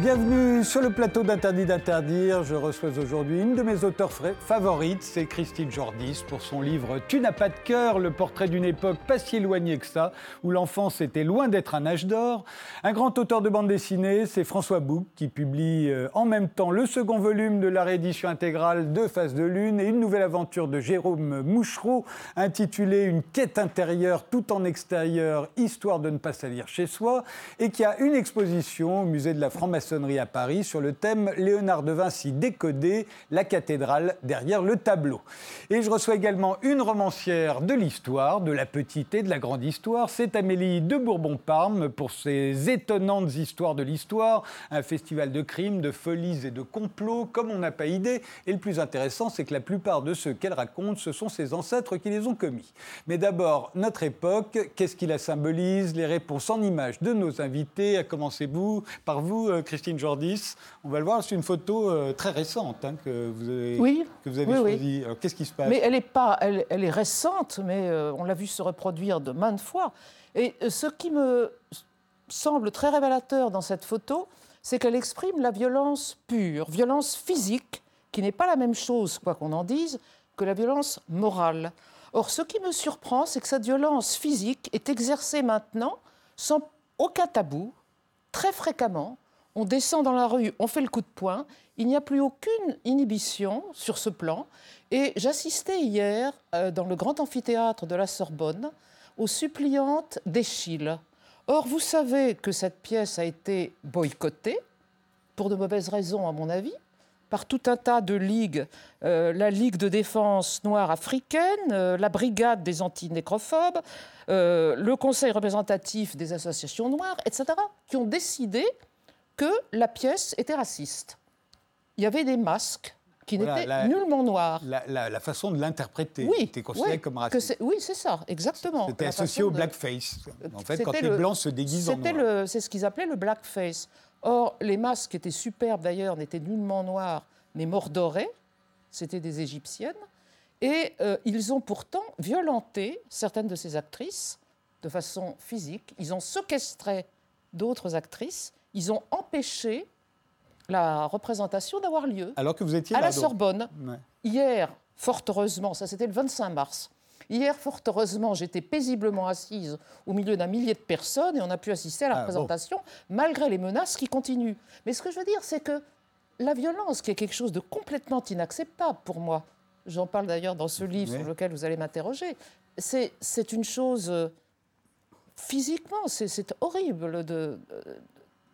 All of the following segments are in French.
Bienvenue sur le plateau d'Interdit d'interdire. Je reçois aujourd'hui une de mes auteurs favorites, c'est Christine Jordis, pour son livre Tu n'as pas de cœur, le portrait d'une époque pas si éloignée que ça, où l'enfance était loin d'être un âge d'or. Un grand auteur de bande dessinée, c'est François Bouc, qui publie euh, en même temps le second volume de la réédition intégrale de Face de Lune et une nouvelle aventure de Jérôme Mouchereau, intitulée Une quête intérieure tout en extérieur, histoire de ne pas salir chez soi, et qui a une exposition au musée de la à Paris sur le thème Léonard de Vinci décodé, la cathédrale derrière le tableau. Et je reçois également une romancière de l'histoire, de la petite et de la grande histoire. C'est Amélie de Bourbon-Parme pour ses étonnantes histoires de l'histoire, un festival de crimes, de folies et de complots comme on n'a pas idée. Et le plus intéressant, c'est que la plupart de ceux qu'elle raconte, ce sont ses ancêtres qui les ont commis. Mais d'abord, notre époque, qu'est-ce qui la symbolise? Les réponses en images de nos invités, à commencer vous, par vous, euh, Christine Jordis. On va le voir, c'est une photo euh, très récente hein, que vous avez, oui. que vous avez choisie. Qu'est-ce qui se passe? Mais elle est, pas, elle, elle est récente, mais euh, on l'a vu se reproduire de maintes fois. Et euh, ce qui me semble très révélateur dans cette photo, c'est qu'elle exprime la violence pure, violence physique, qui n'est pas la même chose, quoi qu'on en dise, que la violence morale. Or, ce qui me surprend, c'est que cette violence physique est exercée maintenant sans aucun tabou, très fréquemment, on descend dans la rue, on fait le coup de poing. Il n'y a plus aucune inhibition sur ce plan. Et j'assistais hier, euh, dans le grand amphithéâtre de la Sorbonne, aux suppliantes d'Échille. Or, vous savez que cette pièce a été boycottée, pour de mauvaises raisons à mon avis, par tout un tas de ligues, euh, la Ligue de défense noire africaine, euh, la Brigade des anti-nécrophobes, le Conseil représentatif des associations noires, etc., qui ont décidé que la pièce était raciste. Il y avait des masques qui n'étaient nullement noirs. La, façon de l'interpréter oui, était considérée comme raciste. oui, c'est ça, exactement. C'était associé au blackface. En fait, quand les Blancs se déguisent en noir. C'est ce qu'ils appelaient le blackface. Or, les masques étaient superbes d'ailleurs, n'étaient nullement noirs, mais mordorés. C'était des Égyptiennes. Et euh, ils ont pourtant violenté certaines de ces actrices de façon physique. Ils ont séquestré d'autres actrices ils ont empêché la représentation d'avoir lieu. Alors que vous étiez à la Sorbonne. Hier, fort heureusement, ça c'était le 25 mars. Hier, fort heureusement, j'étais paisiblement assise au milieu d'un millier de personnes et on a pu assister à la ah, représentation malgré les menaces qui continuent. Mais ce que je veux dire, c'est que la violence, qui est quelque chose de complètement inacceptable pour moi, j'en parle d'ailleurs dans ce livre sur lequel vous allez m'interroger, c'est une chose euh, physiquement, c'est horrible de,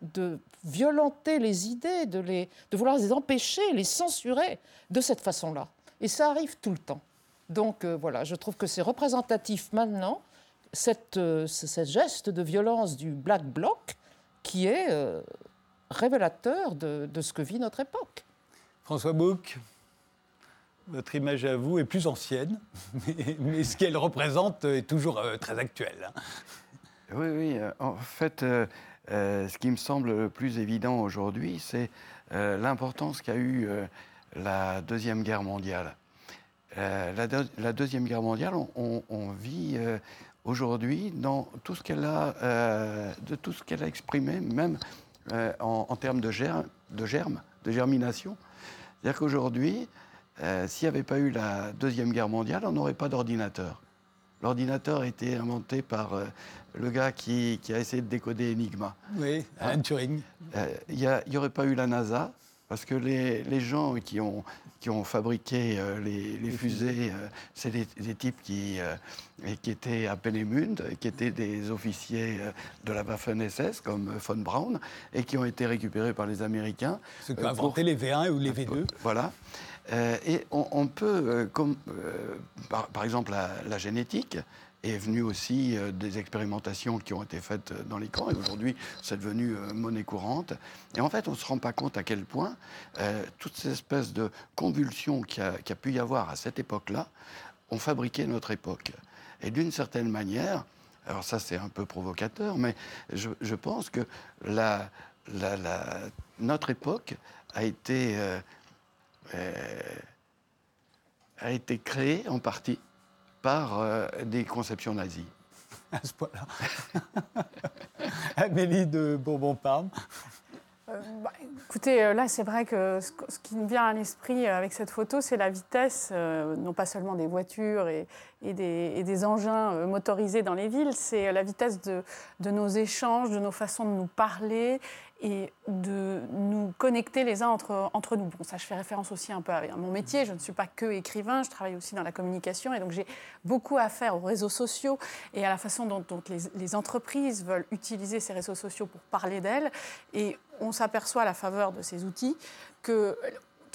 de violenter les idées, de, les, de vouloir les empêcher, les censurer de cette façon-là. Et ça arrive tout le temps. Donc euh, voilà, je trouve que c'est représentatif maintenant, cette, euh, ce geste de violence du Black Bloc qui est euh, révélateur de, ce que vit notre époque. François Bouc, votre image à vous est plus ancienne, mais, ce qu'elle représente est toujours très actuel. Hein. Oui, oui, en fait euh, ce qui me semble le plus évident aujourd'hui, c'est euh, l'importance qu'a eu euh, la Deuxième Guerre mondiale. La, Deuxième Guerre mondiale, on, vit aujourd'hui dans tout ce qu'elle a, de tout ce qu'elle a exprimé, même en, termes de, de germe, de germination. C'est-à-dire qu'aujourd'hui, s'il n'y avait pas eu la Deuxième Guerre mondiale, on n'aurait pas d'ordinateur. L'ordinateur a été inventé par euh, le gars qui, a essayé de décoder Enigma. Oui, hein Alan Turing. Euh, il n'y aurait pas eu la NASA, parce que les, gens qui ont, qui ont fabriqué euh, les, fusées, c'est des, types qui, qui étaient à Peenemünde, qui étaient des officiers de la Waffen-SS, comme von Braun, et qui ont été récupérés par les Américains. Ceux qui ont inventé les V1 ou les V2. Voilà. Euh, et on, peut, euh, comme, euh, par, exemple, la, génétique est venue aussi des expérimentations qui ont été faites dans les camps, et aujourd'hui, c'est devenu monnaie courante. Et en fait, on ne se rend pas compte à quel point toutes ces espèces de convulsions qu'il y, a pu y avoir à cette époque-là ont fabriqué notre époque. Et d'une certaine manière, alors ça c'est un peu provocateur, mais je, pense que notre époque a été a été créé en partie par euh, des conceptions nazies. À ce point-là. Amélie de Bourbon-Parme. Euh, Bah, écoutez, euh, là, c'est vrai que ce, qui me vient à l'esprit avec cette photo, c'est la vitesse, non pas seulement des voitures et, des, engins motorisés dans les villes, c'est la vitesse de, nos échanges, de nos façons de nous parler et de nous connecter les uns entre, entre nous. Bon, ça, je fais référence aussi un peu à mon métier. Je ne suis pas que écrivain, je travaille aussi dans la communication et donc j'ai beaucoup à faire aux réseaux sociaux et à la façon dont, les, les, entreprises veulent utiliser ces réseaux sociaux pour parler d'elles. Et on s'aperçoit à la faveur de ces outils que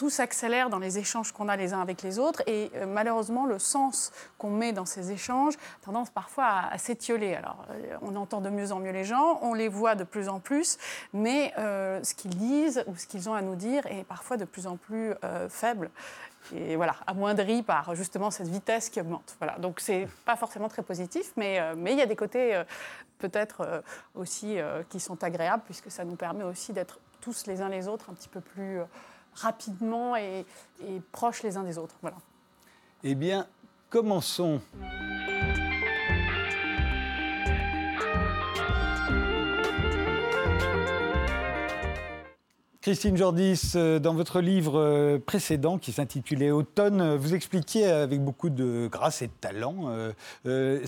tout s'accélère dans les échanges qu'on a les uns avec les autres. Et euh, malheureusement, le sens qu'on met dans ces échanges tendance parfois à, s'étioler. Alors, euh, on entend de mieux en mieux les gens, on les voit de plus en plus, mais euh, ce qu'ils disent ou ce qu'ils ont à nous dire est parfois de plus en plus faible. Et voilà, amoindri par justement cette vitesse qui augmente. Voilà, donc c'est pas forcément très positif, mais mais il y a des côtés peut-être aussi qui sont agréables puisque ça nous permet aussi d'être tous les uns les autres un petit peu plus rapidement et, proches les uns des autres. Voilà. Eh bien, commençons. Christine Jordis, euh, dans votre livre euh, précédent qui s'intitulait Automne, vous expliquiez avec beaucoup de grâce et de talent euh,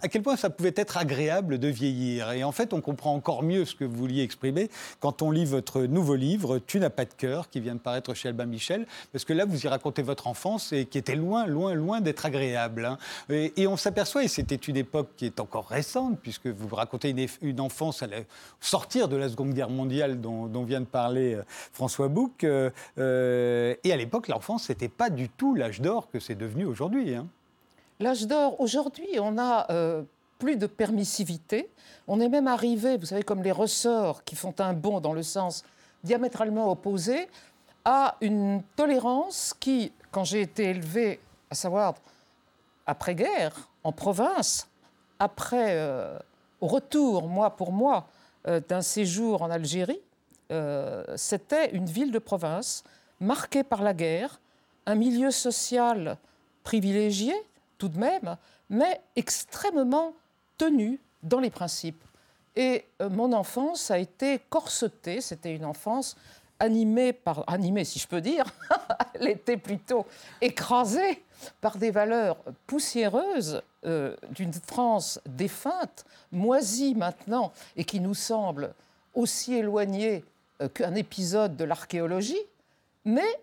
à quel point ça pouvait être agréable de vieillir. Et en fait, on comprend encore mieux ce que vous vouliez exprimer quand on lit votre nouveau livre, Tu n'as pas de cœur, qui vient de paraître chez Albin Michel, parce que là, vous y racontez votre enfance et qui était loin, loin, loin d'être agréable. Hein. Et, on s'aperçoit, et c'était une époque qui est encore récente, puisque vous racontez une, enfance à sortir de la Seconde Guerre mondiale dont, vient de parler euh, François Bouc. Euh, euh, et à l'époque, l'enfance, n'était pas du tout l'âge d'or que c'est devenu aujourd'hui. Hein. L'âge d'or, aujourd'hui, on a plus de permissivité. On est même arrivé, vous savez, comme les ressorts qui font un bond dans le sens diamétralement opposé, à une tolérance qui, quand j'ai été élevé, à savoir après-guerre, en province, après, au retour, moi pour moi, d'un séjour en Algérie, euh, c'était une ville de province marquée par la guerre, un milieu social privilégié tout de même, mais extrêmement tenu dans les principes. Et euh, mon enfance a été corsetée, c'était une enfance animée par, animée si je peux dire, elle était plutôt écrasée par des valeurs poussiéreuses euh, d'une France défunte, moisie maintenant, et qui nous semble aussi éloignée euh, qu'un épisode de l'archéologie, mais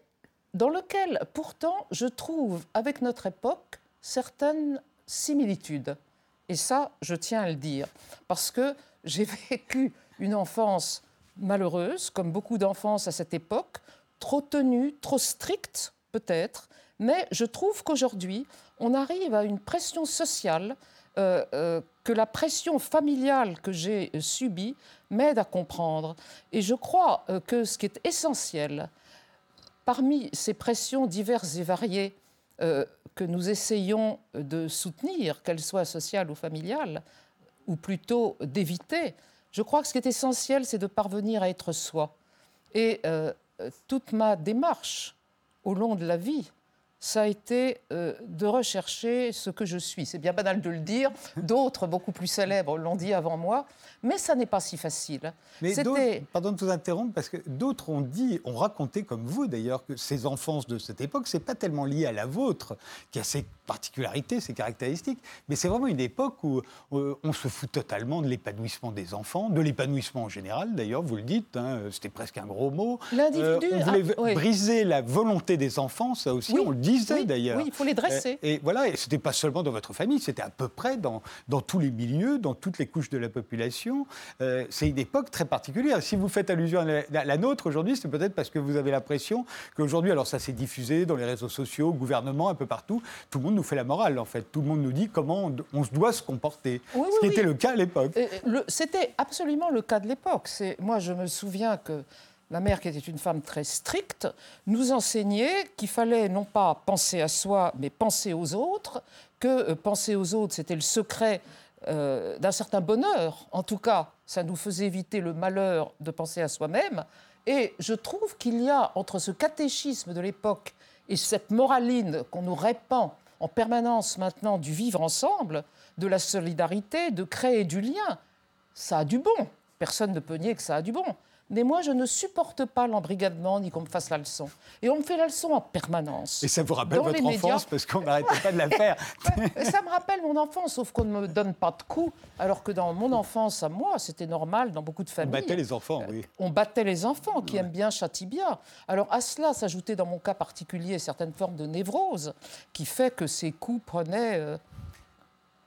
dans lequel pourtant je trouve avec notre époque certaines similitudes. Et ça, je tiens à le dire, parce que j'ai vécu une enfance malheureuse, comme beaucoup d'enfances à cette époque, trop tenue, trop stricte peut-être, mais je trouve qu'aujourd'hui, on arrive à une pression sociale euh, euh, que la pression familiale que j'ai subie m'aide à comprendre. Et je crois euh, que ce qui est essentiel, parmi ces pressions diverses et variées que nous essayons de soutenir, qu'elles soient sociales ou familiales, ou plutôt d'éviter, je crois que ce qui est essentiel, c'est de parvenir à être soi. Et toute ma démarche au long de la vie, ça a été euh, de rechercher ce que je suis. C'est bien banal de le dire, d'autres, beaucoup plus célèbres, l'ont dit avant moi, mais ça n'est pas si facile. Mais pardon de vous interrompre, parce que d'autres ont dit, ont raconté, comme vous d'ailleurs, que ces enfances de cette époque, c'est pas tellement lié à la vôtre, qui a ses particularités, ses caractéristiques, mais c'est vraiment une époque où euh, on se fout totalement de l'épanouissement des enfants, de l'épanouissement en général d'ailleurs, vous le dites, hein, c'était presque un gros mot. L'individu. Euh, on voulait ah, briser la volonté des enfants, ça aussi, on le dit d'ailleurs. Oui, il faut les dresser. Et, voilà, et ce n'était pas seulement dans votre famille, c'était à peu près dans, dans tous les milieux, dans toutes les couches de la population. Euh, c'est une époque très particulière. Si vous faites allusion à la, nôtre aujourd'hui, c'est peut-être parce que vous avez l'impression qu'aujourd'hui, alors ça s'est diffusé dans les réseaux sociaux, au gouvernement, un peu partout, tout le monde nous fait la morale en fait. Tout le monde nous dit comment on, se doit se comporter. ce qui était le cas à l'époque. C'était absolument le cas de l'époque. Moi, je me souviens que ma mère, qui était une femme très stricte, nous enseignait qu'il fallait non pas penser à soi, mais penser aux autres, que euh, penser aux autres, c'était le secret euh, d'un certain bonheur. En tout cas, ça nous faisait éviter le malheur de penser à soi-même. Et je trouve qu'il y a entre ce catéchisme de l'époque et cette moraline qu'on nous répand en permanence maintenant du vivre ensemble, de la solidarité, de créer du lien, ça a du bon. Personne ne peut nier que ça a du bon. Mais moi, je ne supporte pas l'embrigadement ni qu'on me fasse la leçon. Et on me fait la leçon en permanence. Et ça vous rappelle Dans votre médias. enfance parce qu'on n'arrêtait pas de la faire. Ça me rappelle mon enfance, sauf qu'on ne me donne pas de coups, alors que dans mon enfance à moi, c'était normal dans beaucoup de On familles. battait les enfants, oui. On battait les enfants, qui aiment bien bien. Alors à cela s'ajoutait dans mon cas particulier certaines formes de névrose, qui fait que ces coups prenaient euh,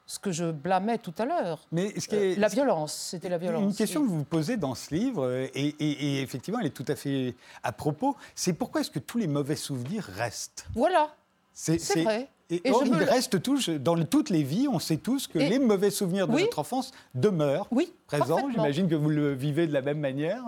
ce que je blâmais tout à l'heure. Mais ce qui Euh, la violence, c'était la violence. Une question oui. que vous vous posez dans ce livre, euh, et, et- et effectivement, elle est tout à fait à propos, c'est pourquoi est-ce que tous les mauvais souvenirs restent? Voilà, C'est vrai. Et, Et or, me ils restent tous, dans le- toutes les vies, on sait tous que les mauvais souvenirs de Oui. notre enfance demeurent Oui, présents. J'imagine que vous le vivez de la même manière.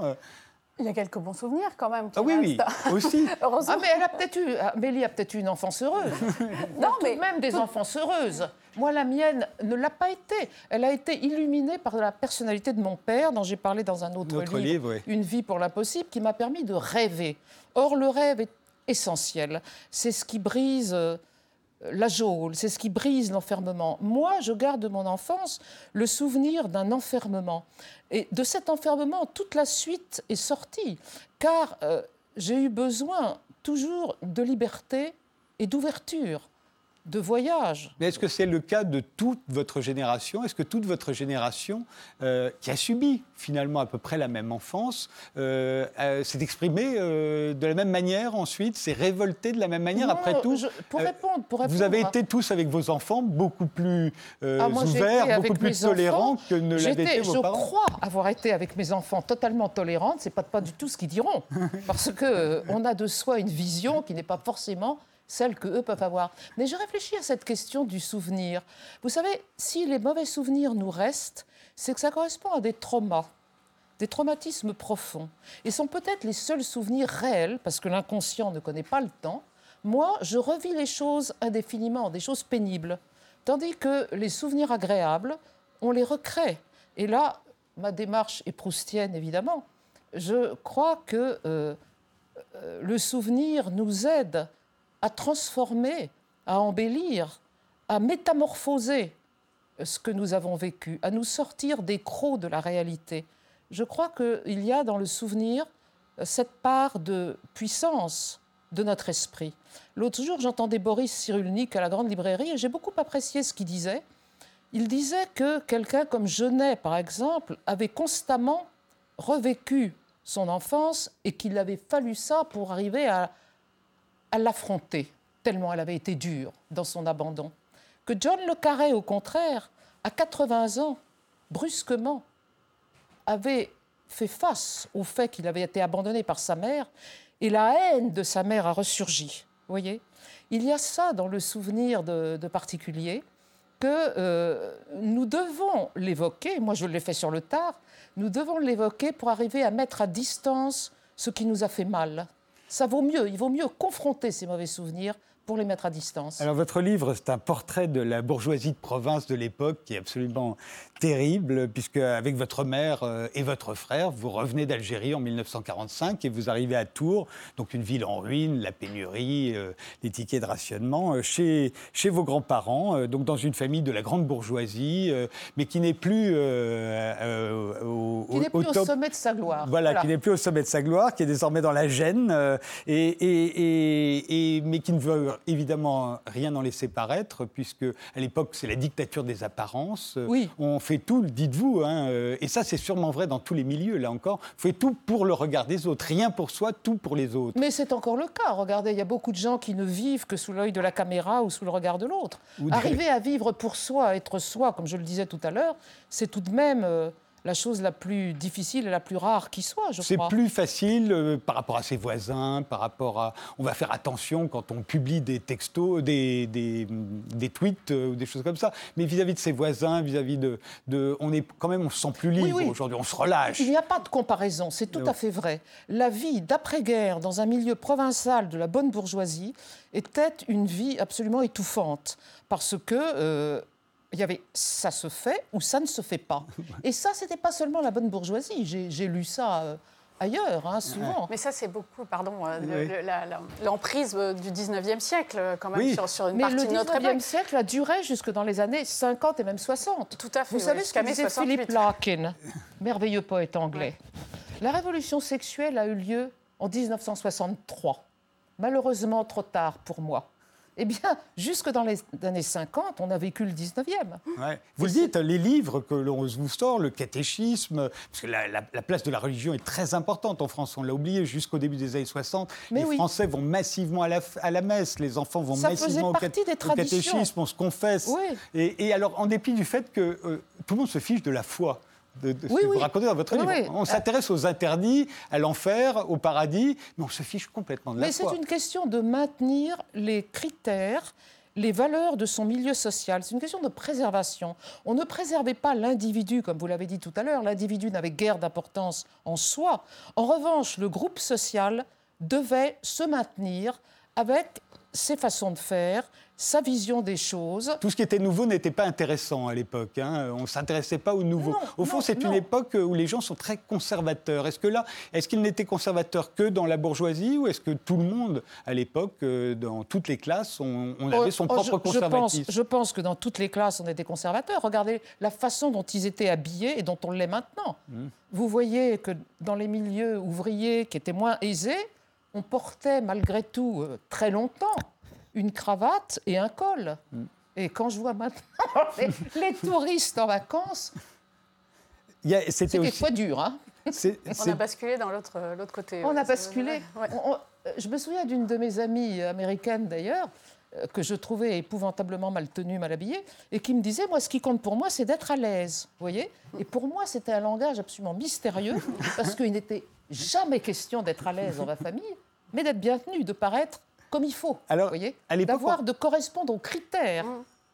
Il y a quelques bons souvenirs quand même. qui Ah oui, oui, restent. aussi. Heureusement. Ah, mais elle a peut-être eu, Amélie a peut-être eu une enfance heureuse. non, tout mais de même des enfances heureuses. Moi, la mienne ne l'a pas été. Elle a été illuminée par la personnalité de mon père, dont j'ai parlé dans un autre Notre livre, livre, oui. Une vie pour l'impossible, qui m'a permis de rêver. Or, le rêve est essentiel. C'est ce qui brise euh, la geôle, c'est ce qui brise l'enfermement. Moi, je garde de mon enfance le souvenir d'un enfermement. Et de cet enfermement, toute la suite est sortie, car euh, j'ai eu besoin toujours de liberté et d'ouverture, de voyage. Mais est-ce que c'est le cas de toute votre génération? Est-ce que toute votre génération, euh, qui a subi finalement à peu près la même enfance, euh, euh, s'est exprimée de la même manière ensuite, s'est révoltée de la même manière Non, après tout? je- pour répondre, pour Vous répondre avez à- été tous avec vos enfants beaucoup plus Ah, moi, ouverts, beaucoup plus tolérants enfants. que ne l'avaient été vos je parents crois avoir été avec mes enfants totalement tolérante. C'est pas pas du tout ce qu'ils diront, parce que on a de soi une vision qui n'est pas forcément celle que eux peuvent avoir. Mais je réfléchis à cette question du souvenir. Vous savez, si les mauvais souvenirs nous restent, c'est que ça correspond à des traumas, des traumatismes profonds, et sont peut-être les seuls souvenirs réels, parce que l'inconscient ne connaît pas le temps. Moi, je revis les choses indéfiniment, des choses pénibles. Tandis que les souvenirs agréables, on les recrée. Et là, ma démarche est proustienne, évidemment. Je crois que euh, euh, le souvenir nous aide à transformer, à embellir, à métamorphoser ce que nous avons vécu, à nous sortir des crocs de la réalité. Je crois qu'il y a dans le souvenir euh, cette part de puissance de notre esprit. L'autre jour, j'entendais Boris Cyrulnik à la grande librairie et j'ai beaucoup apprécié ce qu'il disait. Il disait que quelqu'un comme Genet, par exemple, avait constamment revécu son enfance et qu'il avait fallu ça pour arriver à, à l'affronter, tellement elle avait été dure dans son abandon. Que John Le Carré, au contraire, à 80 ans, brusquement, avait fait face au fait qu'il avait été abandonné par sa mère et la haine de sa mère a ressurgi. Voyez Il y a ça dans le souvenir de, de particulier que euh, nous devons l'évoquer, moi je l'ai fait sur le tard, nous devons l'évoquer pour arriver à mettre à distance ce qui nous a fait mal. Ça vaut mieux, il vaut mieux confronter ces mauvais souvenirs pour les mettre à distance. Alors votre livre, c'est un portrait de la bourgeoisie de province de l'époque qui est absolument terrible, puisque avec votre mère euh, et votre frère, vous revenez d'Algérie en 1945 et vous arrivez à Tours, donc une ville en ruine, la pénurie, euh, les tickets de rationnement, euh, chez, chez vos grands-parents, euh, donc dans une famille de la grande bourgeoisie, mais qui n'est plus au, Qui n'est plus au top- sommet de sa gloire. voilà, qui n'est plus au sommet de sa gloire, qui est désormais dans la gêne, et, et- et- et- mais qui ne veut évidemment rien en laisser paraître, puisque à l'époque, c'est la dictature des apparences. Oui. On fait tout, dites-vous, hein, euh, et ça, c'est sûrement vrai dans tous les milieux, là encore. Fait tout pour le regard des autres, rien pour soi, tout pour les autres. Mais c'est encore le cas. Regardez, il y a beaucoup de gens qui ne vivent que sous l'œil de la caméra ou sous le regard de l'autre. Arriver à vivre pour soi, être soi, comme je le disais tout à l'heure, c'est tout de même euh, la chose la plus difficile et la plus rare qui soit, je C'est crois. plus facile euh, par rapport à ses voisins, par rapport à. On va faire attention quand on publie des textos, des, des, des tweets euh, ou des choses comme ça. Mais vis-à-vis de ses voisins, vis-à-vis de, de. On est quand même, on se sent plus libre oui. aujourd'hui, on se relâche. Il n'y a pas de comparaison, c'est tout à fait vrai. La vie d'après-guerre dans un milieu provincial de la bonne bourgeoisie était une vie absolument étouffante parce que euh, il y avait ça se fait ou ça ne se fait pas. Et ça, c'était pas seulement la bonne bourgeoisie. J'ai lu ça euh, ailleurs, hein, souvent. Mais ça, c'est beaucoup, pardon, euh, le- le- l'emprise euh, du 19e siècle, quand même, Oui. sur, sur une Mais partie le de notre 19e époque. siècle a duré jusque dans les années 50 et même 60. Tout à fait. Vous oui, savez ce que disait 68. Philippe Larkin, merveilleux poète anglais La révolution sexuelle a eu lieu en 1963. Malheureusement, trop tard pour moi. Eh bien, jusque dans les années 50, on a vécu le 19e. Ouais. Vous le dites, les livres que l'on vous sort, le catéchisme, parce que la, la- la place de la religion est très importante en France, on l'a oublié jusqu'au début des années 60. Mais les oui. Français vont massivement à la, à la messe, les enfants vont Ça massivement au, catéchisme, on se confesse. Oui. Et, et alors, en dépit du fait que euh, tout le monde se fiche de la foi. De, de ce que oui. vous racontez dans votre Oui, livre. On s'intéresse aux interdits, à l'enfer, au paradis, mais on se fiche complètement de la Mais c'est une question de maintenir les critères, les valeurs de son milieu social. C'est une question de préservation. On ne préservait pas l'individu, comme vous l'avez dit tout à l'heure. L'individu n'avait guère d'importance en soi. En revanche, le groupe social devait se maintenir avec ses façons de faire, sa vision des choses. Tout ce qui était nouveau n'était pas intéressant à l'époque. hein. On ne s'intéressait pas au nouveau. Non, au fond, c'est une époque où les gens sont très conservateurs. Est-ce que là, est-ce qu'ils n'étaient conservateurs que dans la bourgeoisie ou est-ce que tout le monde, à l'époque, euh, dans toutes les classes, on, on avait son Oh, propre je- je, pense, conservatisme? je pense que dans toutes les classes, on était conservateurs. Regardez la façon dont ils étaient habillés et dont on l'est maintenant. Mmh. Vous voyez que dans les milieux ouvriers qui étaient moins aisés, on portait malgré tout euh, très longtemps une cravate et un col. Mmh. Et quand je vois maintenant les, les touristes en vacances, C'était aussi. quelquefois dur. Hein On a basculé dans l'autre côté. On ouais, a basculé. ouais. On- on- euh, je me souviens d'une de mes amies américaines d'ailleurs, euh, que je trouvais épouvantablement mal tenue, mal habillée, et qui me disait, moi, ce qui compte pour moi, c'est d'être à l'aise. Vous voyez Et pour moi, c'était un langage absolument mystérieux, parce qu'il n'était jamais question d'être à l'aise dans ma famille, mais d'être bien tenu, de paraître comme il faut. Alors, vous voyez D'avoir, de correspondre aux critères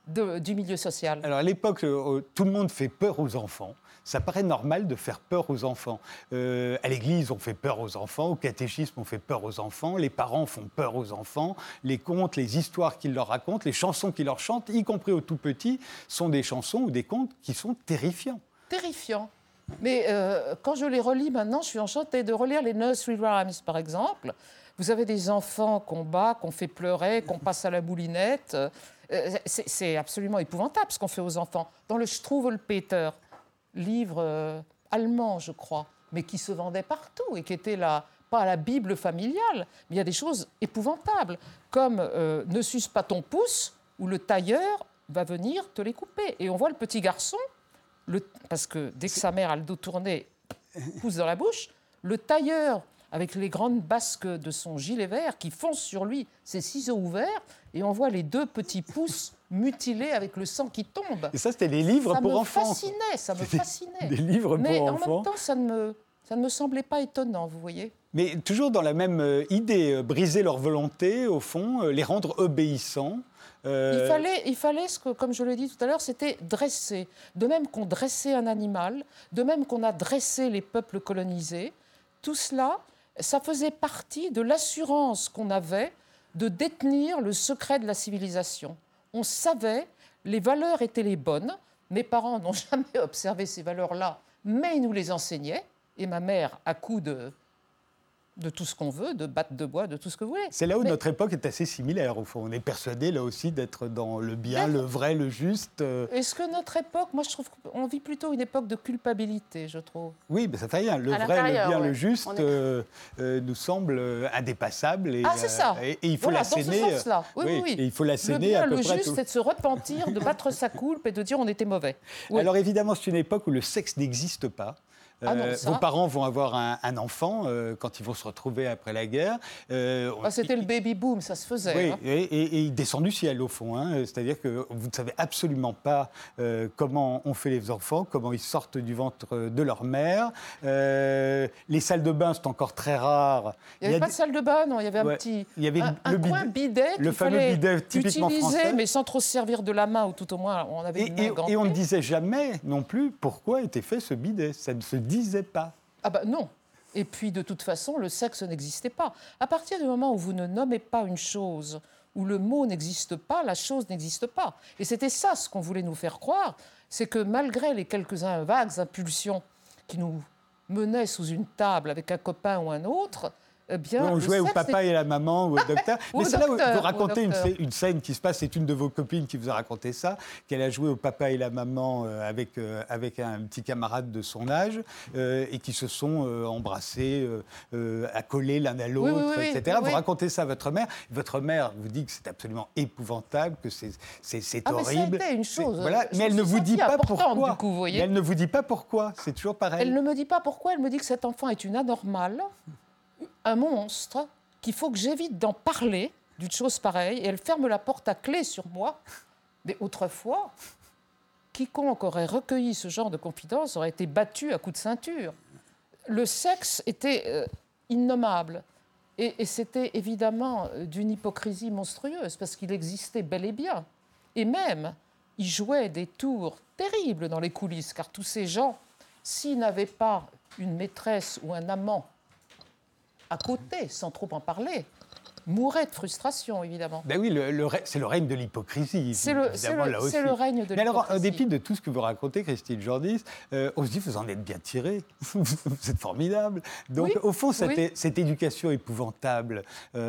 de- du milieu social. Alors à l'époque, euh, euh, tout le monde fait peur aux enfants. Ça paraît normal de faire peur aux enfants. Euh, à l'église, on fait peur aux enfants. Au catéchisme, on fait peur aux enfants. Les parents font peur aux enfants. Les contes, les histoires qu'ils leur racontent, les chansons qu'ils leur chantent, y compris aux tout petits, sont des chansons ou des contes qui sont terrifiants. terrifiant. Mais euh, quand je les relis maintenant, je suis enchantée de relire les nursery rhymes, par exemple. Vous avez des enfants qu'on bat, qu'on fait pleurer, qu'on passe à la moulinette. Euh, c'est absolument épouvantable ce qu'on fait aux enfants. Dans le Struwelpeter, livre euh, allemand, je crois, mais qui se vendait partout et qui était la, pas la Bible familiale, mais il y a des choses épouvantables, comme euh, Ne suce pas ton pouce, où le tailleur va venir te les couper. Et on voit le petit garçon le- parce que dès que sa mère a le dos tourné, pousse dans la bouche, le tailleur, avec les grandes basques de son gilet vert, qui fonce sur lui, ses ciseaux ouverts, et on voit les deux petits pouces mutilés avec le sang qui tombe. Et ça, c'était les livres ça pour me enfants. fascinait, ça me fascinait. Des livres Mais pour en enfants. même temps, ça ne, me, ça ne me semblait pas étonnant, vous voyez. Mais toujours dans la même euh, idée, euh, briser leur volonté, au fond, euh, les rendre obéissants. Euh, Il fallait, il fallait ce que, comme je l'ai dit tout à l'heure, c'était dresser. De même qu'on dressait un animal, de même qu'on a dressé les peuples colonisés, tout cela, ça faisait partie de l'assurance qu'on avait de détenir le secret de la civilisation. On savait, les valeurs étaient les bonnes. Mes parents n'ont jamais observé ces valeurs-là, mais ils nous les enseignaient. Et ma mère, à coup de, de tout ce qu'on veut, de batte de bois, de tout ce que vous voulez. C'est là où Mais- notre époque est assez similaire, au fond. On est persuadé, là aussi, d'être dans le bien, Mais- le vrai, le juste. euh, Est-ce que notre époque, moi je trouve qu'on vit plutôt une époque de culpabilité, je trouve. Oui, mais ça fait rien. Le À vrai, le bien, le juste est- euh, euh, nous semble indépassable. Et, Ah, c'est ça. euh, et, et il faut Voilà, dans ce l'asséner. sens-là. Oui, oui, oui. Et il faut Le l'asséner bien, à peu le près. juste, tout- c'est de se repentir, de battre sa coulpe et de dire on était mauvais. Oui. Alors évidemment, c'est une époque où le sexe n'existe pas. Ah non, Euh, ça. vos parents vont avoir un, un enfant euh, quand ils vont se retrouver après la guerre. Euh, Ah, C'était le baby boom, ça se faisait. Oui, hein. et, et- et il descend du ciel au fond. hein. C'est-à-dire que vous ne savez absolument pas comment on fait les enfants, comment ils sortent du ventre de leur mère. Les salles de bain, c'est encore très rare. Il n'y avait a pas de salle de bain, non, il y avait Ouais, un petit il y avait un, le coin bidet- bidet le fameux bidet typiquement utiliser, français. mais sans trop se servir de la main, ou tout au moins on avait Et, une main et on ne disait jamais non plus pourquoi était fait ce bidet. Ça ne se pas. Ah bah non. Et puis de toute façon, le sexe n'existait pas. À partir du moment où vous ne nommez pas une chose, où le mot n'existe pas, la chose n'existe pas. Et c'était ça ce qu'on voulait nous faire croire, c'est que malgré les quelques vagues impulsions qui nous menaient sous une table avec un copain ou un autre, bien, on jouait au papa et la maman ou au docteur. Mais c'est là où vous racontez une, scène qui se passe. C'est une de vos copines qui vous a raconté ça, qu'elle a joué au papa et la maman euh, avec, euh, avec un petit camarade de son âge euh, et qui se sont euh, embrassés, euh, euh, accolés l'un à l'autre, oui, oui, etc. Vous racontez ça à votre mère. Votre mère vous dit que c'est absolument épouvantable, que c'est Ah, mais ça a horrible. été une chose, Voilà. euh, Mais elle ne vous dit pas pourquoi. du coup, vous voyez. Mais elle ne vous dit pas pourquoi. C'est toujours pareil. Elle ne me dit pas pourquoi, elle me dit que cet enfant est une anormale, un monstre, qu'il faut que j'évite d'en parler d'une chose pareille, et elle ferme la porte à clé sur moi. Mais autrefois, quiconque aurait recueilli ce genre de confidence aurait été battu à coups de ceinture. Le sexe était euh, innommable. Et, et c'était évidemment euh, d'une hypocrisie monstrueuse, parce qu'il existait bel et bien. Et même, il jouait des tours terribles dans les coulisses, car tous ces gens, s'ils n'avaient pas une maîtresse ou un amant à côté, sans trop en parler, mouraient de frustration, évidemment. Ben oui, le- le rè- c'est le règne de l'hypocrisie. C'est le, règne de Mais alors, en l'hypocrisie. dépit de tout ce que vous racontez, Christine Jordis, euh, on se dit, vous en êtes bien tiré. vous êtes formidable. Donc, Oui, au fond, cette, oui. cette éducation épouvantable,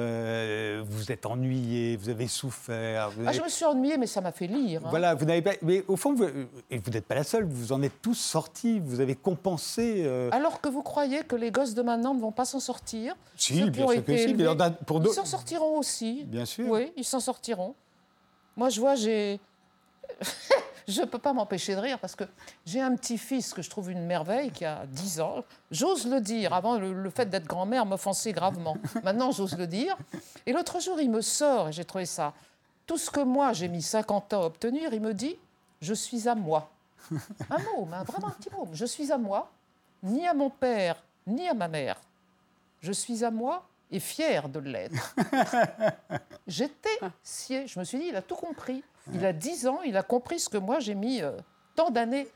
euh, vous êtes ennuyé, vous avez souffert. vous Ah, je me suis ennuyée, mais ça m'a fait lire. hein. Voilà, vous n'avez pas. Mais au fond, vous, et vous n'êtes pas la seule, vous en êtes tous sortis, vous avez compensé. euh, Alors que vous croyez que les gosses de maintenant ne vont pas s'en sortir si, bien sûr que si. Mais dans- pour s'en sortiront aussi. Bien sûr. Oui, ils s'en sortiront. Moi, je vois, j'ai. je ne peux pas m'empêcher de rire parce que j'ai un petit-fils que je trouve une merveille qui a 10 ans. J'ose le dire. Avant, le, le fait d'être grand-mère m'offensait gravement. Maintenant, j'ose le dire. Et l'autre jour, il me sort, et j'ai trouvé ça. Tout ce que moi, j'ai mis 50 ans à obtenir, il me dit Je suis à moi. Un mot, mais vraiment un petit mot. Je suis à moi, ni à mon père, ni à ma mère. Je suis à moi et fier de l'être. J'étais sciée. Je me suis dit, il a tout compris. Il a 10 ans, il a compris ce que moi j'ai mis euh, tant d'années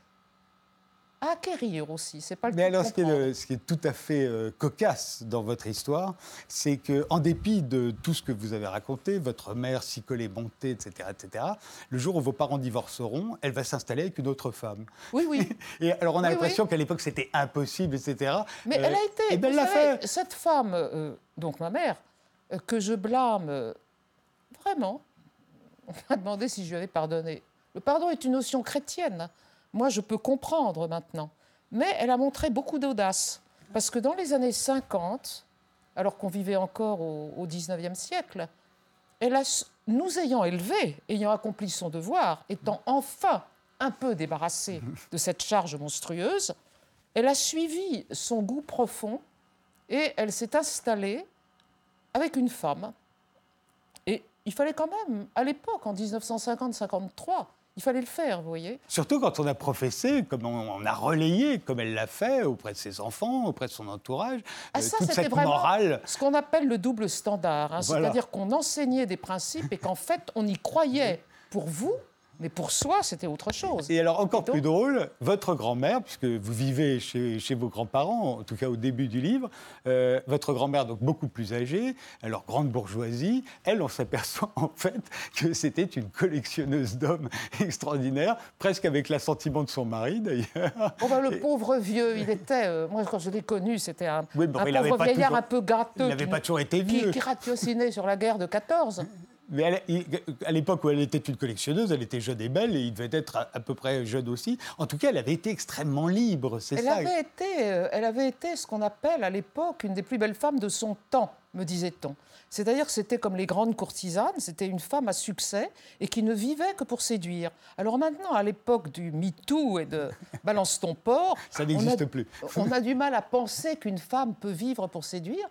à acquérir aussi. C'est pas le Mais alors, ce qui, est comprendre. le- ce qui est tout à fait euh, cocasse dans votre histoire, c'est que, en dépit de tout ce que vous avez raconté, votre mère s'y collait, montée, etc., etc., le jour où vos parents divorceront, elle va s'installer avec une autre femme. Oui, oui. Et alors, on a Oui, l'impression qu'à l'époque, c'était impossible, etc. Mais Euh, elle a été. Et ben, elle savez, fait. Cette femme, euh, donc ma mère, que je blâme vraiment, on m'a demandé si je lui avais pardonné. Le pardon est une notion chrétienne. Moi, je peux comprendre maintenant. Mais elle a montré beaucoup d'audace. Parce que dans les années 50, alors qu'on vivait encore au, au 19e siècle, elle a, nous ayant élevés, ayant accompli son devoir, étant enfin un peu débarrassée de cette charge monstrueuse, elle a suivi son goût profond et elle s'est installée avec une femme. Et il fallait quand même, à l'époque, en 1950-53, il fallait le faire, vous voyez. Surtout quand on a professé, comme on, on a relayé, comme elle l'a fait auprès de ses enfants, auprès de son entourage, Ah, euh, ça, toute cette vraiment morale. ce qu'on appelle le double standard. hein. Voilà. C'est-à-dire qu'on enseignait des principes et qu'en fait, on y croyait pour vous, mais pour soi, c'était autre chose. Et alors, encore plus drôle, votre grand-mère, puisque vous vivez chez, chez vos grands-parents, en tout cas au début du livre, euh, votre grand-mère, donc beaucoup plus âgée, alors grande bourgeoisie, elle, on s'aperçoit en fait que c'était une collectionneuse d'hommes extraordinaire, presque avec l'assentiment de son mari d'ailleurs. Bon, ben, le pauvre vieux, il était. euh, moi, quand je l'ai connu, c'était un, Oui, bon, un pauvre pas vieillard toujours- un peu gâteux. Il n'avait qui- pas toujours été qui, vieux. qui ratiocinait sur la guerre de 14. Mais à l'époque où elle était une collectionneuse, elle était jeune et belle, et il devait être à, à peu près jeune aussi. En tout cas, elle avait été extrêmement libre, c'est Elle ça. avait, été, euh, elle avait été ce qu'on appelle à l'époque une des plus belles femmes de son temps, me disait-on. C'est-à-dire que c'était comme les grandes courtisanes, c'était une femme à succès et qui ne vivait que pour séduire. Alors maintenant, à l'époque du MeToo et de Balance ton porc, Ça on n'existe a- plus. On a du mal à penser qu'une femme peut vivre pour séduire.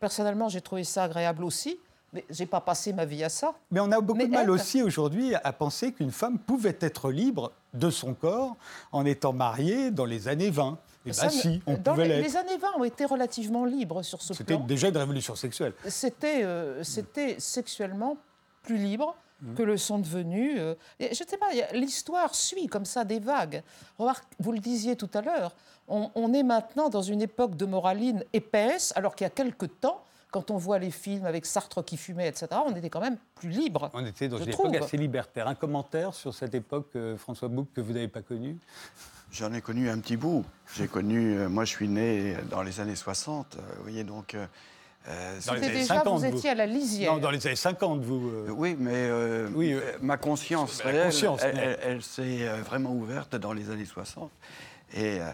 Personnellement, j'ai trouvé ça agréable aussi, mais j'ai pas passé ma vie à ça. Mais on a beaucoup Mais de mal elle- aussi aujourd'hui à penser qu'une femme pouvait être libre de son corps en étant mariée dans les années 20. Et Ça, bien si, on dans pouvait les, les années 20 ont été relativement libres sur ce C'était plan. déjà une révolution sexuelle. c'était euh, c'était sexuellement plus libre que le sont devenus. euh, et je ne sais pas, l'histoire suit comme ça des vagues. Remarque, vous le disiez tout à l'heure, on, on est maintenant dans une époque de moraline épaisse, alors qu'il y a quelque temps, quand on voit les films avec Sartre qui fumait, etc., on était quand même plus libre. On était dans une époque trouve. assez libertaire. Un commentaire sur cette époque, euh, François Bouc, que vous n'avez pas connue J'en ai connu un petit bout. J'ai connu, euh, moi je suis né dans les années 60, euh, vous voyez, donc euh, Euh, Dans les C'était années déjà, 50, vous étiez à la lisière. Non, dans les années 50, vous. euh, Oui, mais euh, Oui, euh, ma conscience réelle, conscience, elle, mais- elle- elle s'est vraiment ouverte dans les années 60. Et euh,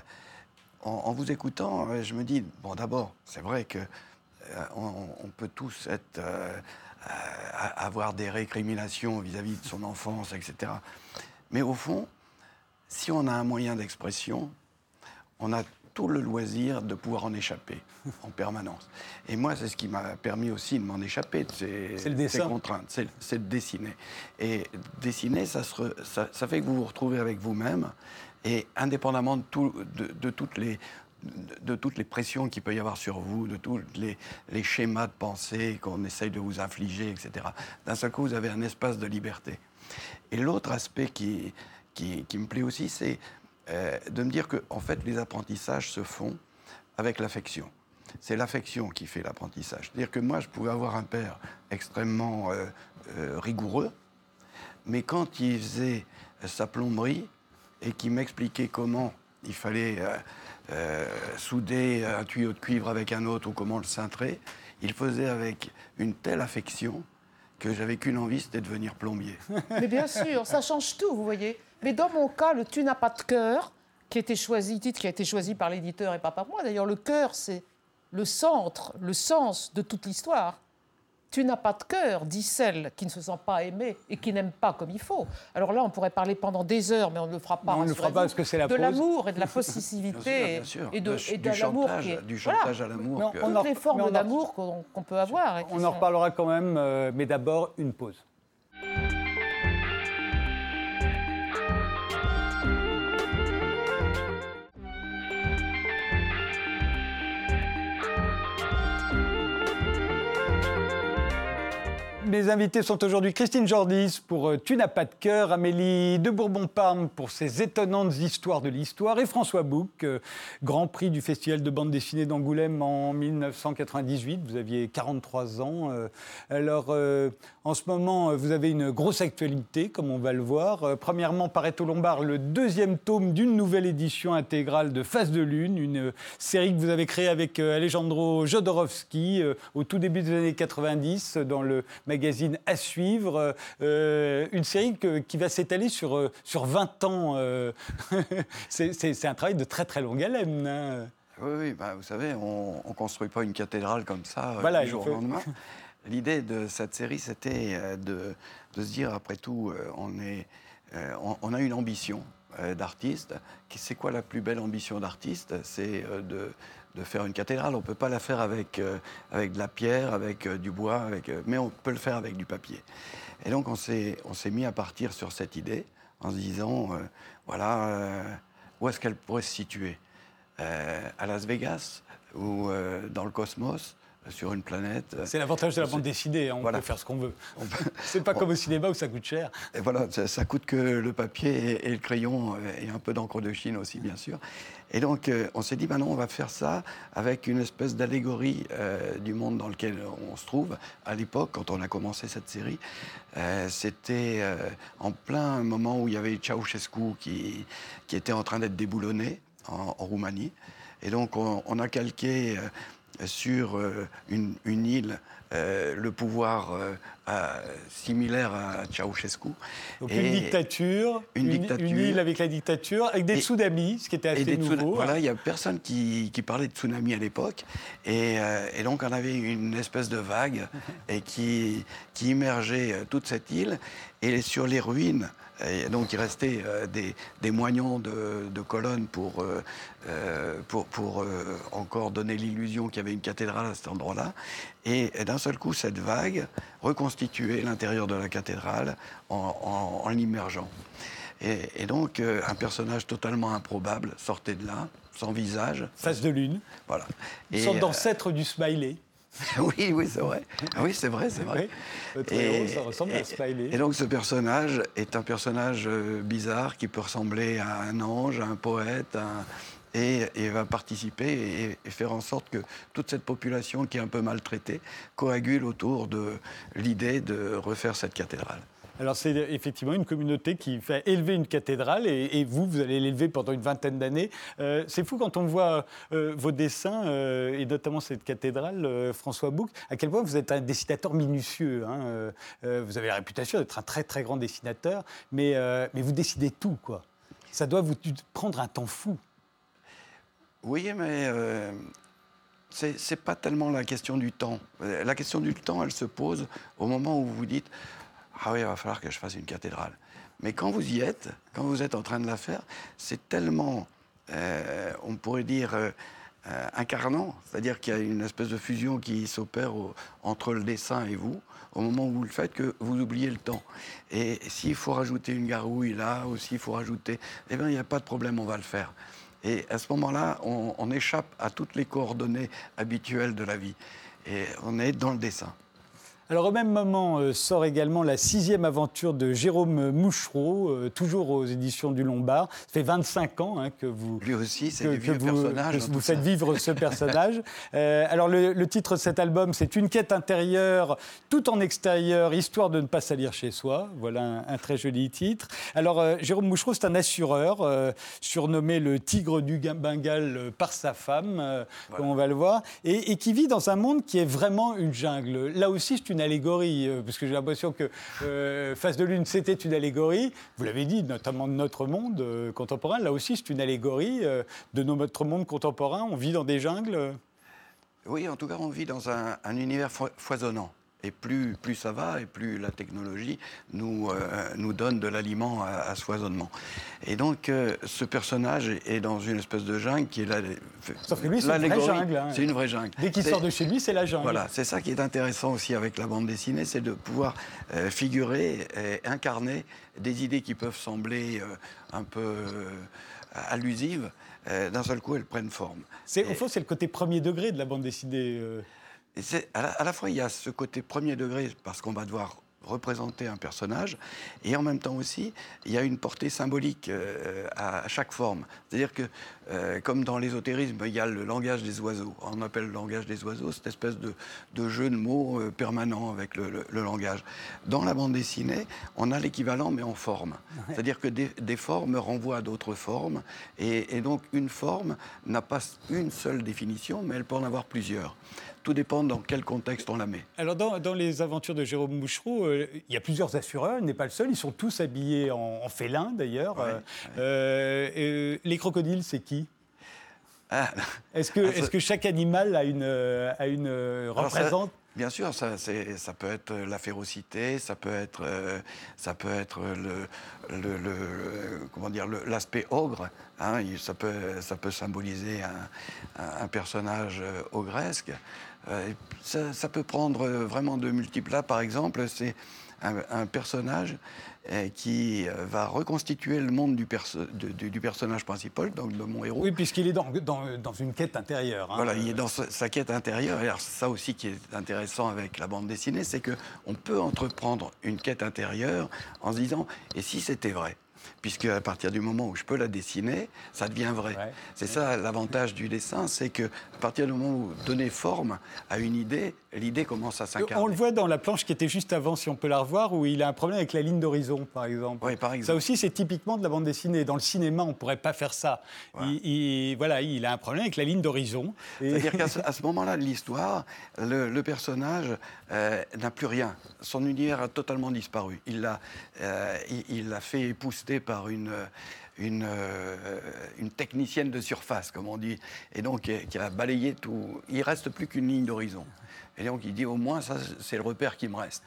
en, en vous écoutant, je me dis, bon, d'abord, c'est vrai que euh, on, on peut tous être, euh, euh, avoir des récriminations vis-à-vis de son enfance, etc. Mais au fond, si on a un moyen d'expression, on a tout le loisir de pouvoir en échapper en permanence. Et moi, c'est ce qui m'a permis aussi de m'en échapper de ces, C'est le ces dessin. contraintes, c'est c'est de dessiner. Et dessiner, ça, se re- ça, ça fait que vous vous retrouvez avec vous-même, et indépendamment de, tout- de- de toutes les de, toutes les pressions qu'il peut y avoir sur vous, de tous les, schémas de pensée qu'on essaye de vous infliger, etc. D'un seul coup, vous avez un espace de liberté. Et l'autre aspect qui me plaît aussi, c'est euh, de me dire que en fait, les apprentissages se font avec l'affection. C'est l'affection qui fait l'apprentissage. C'est-à-dire que moi, je pouvais avoir un père extrêmement euh, euh, rigoureux, mais quand il faisait sa plomberie et qu'il m'expliquait comment il fallait euh, souder un tuyau de cuivre avec un autre ou comment le cintrer, il faisait avec une telle affection que j'avais qu'une envie, c'était de devenir plombier. Mais bien sûr, ça change tout, vous voyez. Mais dans mon cas, le Tu n'as pas de cœur, qui été choisi, titre qui a été choisi par l'éditeur et pas par moi. D'ailleurs, le cœur, c'est le centre, le sens de toute l'histoire. Tu n'as pas de cœur, dit celle qui ne se sent pas aimée et qui n'aime pas comme il faut. Alors là, on pourrait parler pendant des heures, mais on ne le fera pas. On ne le fera pas parce que c'est la De l'amour et de la Bien sûr, possessivité bien sûr. et de, et du de l'amour chantage, qui est... du Voilà. chantage à l'amour. Toutes en- les formes d'amour qu'on peut avoir. On en sont- reparlera quand même, euh, mais d'abord une pause. Mes invités sont aujourd'hui Christine Jordis pour euh, Tu n'as pas de cœur, Amélie de Bourbon-Parme pour ses étonnantes histoires de l'histoire et François Bouc, euh, grand prix du Festival de bande dessinée d'Angoulême en 1998. Vous aviez 43 ans. euh. Alors, en ce moment, vous avez une grosse actualité, comme on va le voir. Premièrement, paraît au Lombard le deuxième tome d'une nouvelle édition intégrale de Face de Lune, une série que vous avez créée avec Alejandro Jodorowsky au tout début des années 90 euh, dans le magazine À suivre. euh, une série que- qui va s'étaler sur, euh, sur 20 ans. euh. c'est un travail de très très longue haleine. hein. Oui, oui, bah, vous savez, on ne construit pas une cathédrale comme ça euh, Voilà, du il jour faut- au lendemain. L'idée de cette série, c'était de, de se dire, après tout, on, est, on, on a une ambition d'artiste. C'est quoi la plus belle ambition d'artiste? C'est de, de faire une cathédrale. On ne peut pas la faire avec, euh, avec de la pierre, avec euh, du bois, avec, euh, mais on peut le faire avec du papier. Et donc, on s'est mis à partir sur cette idée en se disant, voilà, où est-ce qu'elle pourrait se situer? À Las Vegas ou dans le cosmos, sur une planète. C'est l'avantage de la bande dessinée, hein, on Voilà. peut faire ce qu'on veut. C'est pas comme au cinéma où ça coûte cher. Et voilà, ça, ça coûte que le papier et, et le crayon euh, et un peu d'encre de Chine aussi, bien sûr. Et donc, euh, on s'est dit, maintenant, on va faire ça avec une espèce d'allégorie euh, du monde dans lequel on se trouve. À l'époque, quand on a commencé cette série, euh, c'était euh, en plein moment où il y avait Ceausescu qui, qui était en train d'être déboulonné en, en Roumanie. Et donc, on, on a calqué sur euh, une, une île euh, le pouvoir euh, à- similaire à Ceausescu. Donc Et- une dictature, une dictature. une île avec la dictature, avec des Et- tsunamis, ce qui était assez nouveau. Voilà, il n'y a personne qui, qui parlait de tsunami à l'époque. Et, euh, et donc, on avait une espèce de vague et qui, qui immergeait toute cette île. Et sur les ruines, et donc il restait euh, des, des moignons de, de colonnes pour, euh, euh, pour, pour euh, encore donner l'illusion qu'il y avait une cathédrale à cet endroit-là. Et, et d'un seul coup, cette vague reconstituait l'intérieur de la cathédrale en, en- en l'immergeant. Et, et donc, un personnage totalement improbable sortait de là, sans visage. Face de lune, Voilà. une sorte d'ancêtre du smiley. oui, oui, c'est vrai. Ah oui, c'est vrai, c'est vrai. Oui, héros, ça ressemble à smiley. et donc, ce personnage est un personnage euh, bizarre qui peut ressembler à un ange, à un poète, à un- et, et va participer et, et faire en sorte que toute cette population qui est un peu maltraitée coagule autour de l'idée de refaire cette cathédrale. Alors c'est effectivement une communauté qui fait élever une cathédrale et, vous, vous allez l'élever pendant une vingtaine d'années. Euh, c'est fou quand on voit euh, vos dessins euh, et notamment cette cathédrale, François Bouc, à quel point vous êtes un dessinateur minutieux. Hein, vous avez la réputation d'être un très très grand dessinateur, mais, vous décidez tout quoi. Ça doit vous prendre un temps fou. Oui, mais c'est pas tellement la question du temps. La question du temps, elle se pose au moment où vous dites ah oui, il va falloir que je fasse une cathédrale. Mais quand vous y êtes, quand vous êtes en train de la faire, c'est tellement, euh, on pourrait dire, euh, euh, incarnant, c'est-à-dire qu'il y a une espèce de fusion qui s'opère entre le dessin et vous, au moment où vous le faites, que vous oubliez le temps. Et s'il faut rajouter une garouille là, ou s'il faut rajouter, eh bien, il n'y a pas de problème, on va le faire. Et à ce moment-là, on échappe à toutes les coordonnées habituelles de la vie. Et on est dans le dessin. Alors au même moment euh, sort également la sixième aventure de Jérôme Mouchereau, euh, toujours aux éditions du Lombard. Ça fait 25 ans hein, que vous... Lui aussi, que, vous faites vivre ce personnage. Euh, alors le, titre de cet album, c'est Une quête intérieure tout en extérieur, histoire de ne pas salir chez soi. Voilà un, très joli titre. Alors Jérôme Mouchereau, c'est un assureur, surnommé le tigre du Bengale par sa femme, comme on va le voir, et, et, qui vit dans un monde qui est vraiment une jungle. Là aussi, c'est une allégorie, euh, parce que j'ai l'impression que euh, Face de Lune, c'était une allégorie. Vous l'avez dit, notamment de notre monde euh, contemporain. Là aussi, c'est une allégorie de notre monde contemporain. On vit dans des jungles. Oui, en tout cas, on vit dans un univers foisonnant. Et plus, plus ça va, et plus la technologie nous, euh, nous donne de l'aliment à, à, foisonnement. Et donc, euh, ce personnage est dans une espèce de jungle qui est là. Sauf que lui, c'est une vraie jungle. Hein. C'est une vraie jungle. Dès qu'il sort de chez lui, c'est la jungle. Voilà, c'est ça qui est intéressant aussi avec la bande dessinée, c'est de pouvoir euh, figurer et incarner des idées qui peuvent sembler un peu allusives. D'un seul coup, elles prennent forme. Au fond, c'est le côté premier degré de la bande dessinée. Et à la, fois, il y a ce côté premier degré, parce qu'on va devoir représenter un personnage, et en même temps aussi, il y a une portée symbolique euh, à, chaque forme. C'est-à-dire que, euh, comme dans l'ésotérisme, il y a le langage des oiseaux. On appelle le langage des oiseaux cette espèce de, jeu de mots euh, permanent avec le, langage. Dans la bande dessinée, on a l'équivalent, mais en forme. C'est-à-dire que des, formes renvoient à d'autres formes, et, et donc une forme n'a pas une seule définition, mais elle peut en avoir plusieurs. Tout dépend dans quel contexte on la met. Alors, dans, les aventures de Jérôme Mouchereau, euh, il y a plusieurs assureurs, il n'est pas le seul. Ils sont tous habillés en, félin, d'ailleurs. Les crocodiles, c'est qui? Ah. Est-ce que, est que, chaque animal a une, a une représente? Bien sûr, ça, ça, peut être la férocité, ça peut être, ça peut être le, le, comment dire, l'aspect ogre. Hein, ça, peut, ça peut symboliser un, un personnage ogresque. Euh, ça, peut prendre vraiment de multiples. Là, par exemple, c'est un, personnage euh, qui euh, va reconstituer le monde du, du, personnage principal, donc de mon héros. Oui, puisqu'il est dans, dans, une quête intérieure. Hein. Voilà, il est dans sa, quête intérieure. Et alors, ça aussi qui est intéressant avec la bande dessinée, c'est qu'on peut entreprendre une quête intérieure en se disant, et si c'était vrai? Puisque à partir du moment où je peux la dessiner, ça devient vrai. C'est ça l'avantage du dessin, c'est que à partir du moment où donner forme à une idée, l'idée commence à s'incarner. On le voit dans la planche qui était juste avant, si on peut la revoir, où il a un problème avec la ligne d'horizon, par exemple. Oui, par exemple. Ça aussi, c'est typiquement de la bande dessinée. Dans le cinéma, on ne pourrait pas faire ça. Il, voilà, il a un problème avec la ligne d'horizon. C'est-à-dire qu'à ce, moment-là de l'histoire, le, personnage euh, n'a plus rien. Son univers a totalement disparu. Il l'a euh, il, il fait épousseter par une une, euh, une, technicienne de surface, comme on dit, et donc qui a balayé tout. Il reste plus qu'une ligne d'horizon. Et donc il dit au moins ça c'est le repère qui me reste.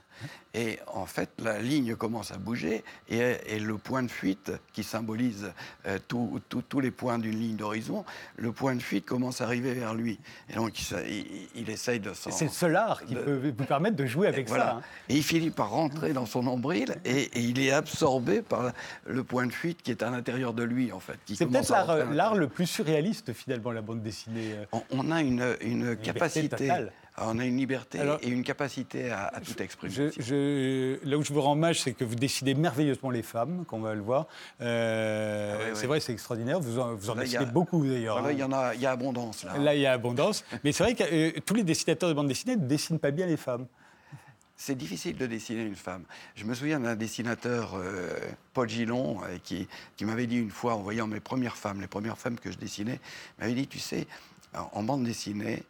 Et en fait, la ligne commence à bouger et, le point de fuite qui symbolise euh, tous les points d'une ligne d'horizon, le point de fuite commence à arriver vers lui. Et donc, il, essaye de C'est le seul art qui peut vous permettre de jouer avec ça. Hein. Et il finit par rentrer dans son nombril et, il est absorbé par le point de fuite qui est à l'intérieur de lui, en fait. C'est peut-être l'art le plus surréaliste, finalement, la bande dessinée. Euh. On, a une, une capacité. On a une liberté et une capacité à, tout exprimer. là où je vous rends hommage, c'est que vous décidez merveilleusement les femmes, qu'on va le voir. Euh, ah c'est vrai, c'est extraordinaire. Vous en, vous en dessinez beaucoup d'ailleurs. Là, il y en a, il y a abondance. Là, là il y a abondance. Mais c'est vrai que euh, tous les dessinateurs de bande dessinée ne dessinent pas bien les femmes. c'est difficile de dessiner une femme. Je me souviens d'un dessinateur, euh, Paul Gillon, euh, qui, qui m'avait dit une fois, en voyant mes premières femmes, les premières femmes que je dessinais, m'avait dit, tu sais, en, en bande dessinée,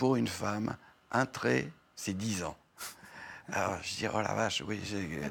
pour une femme, un trait, c'est 10 ans. Alors je dis, oh la vache, oui.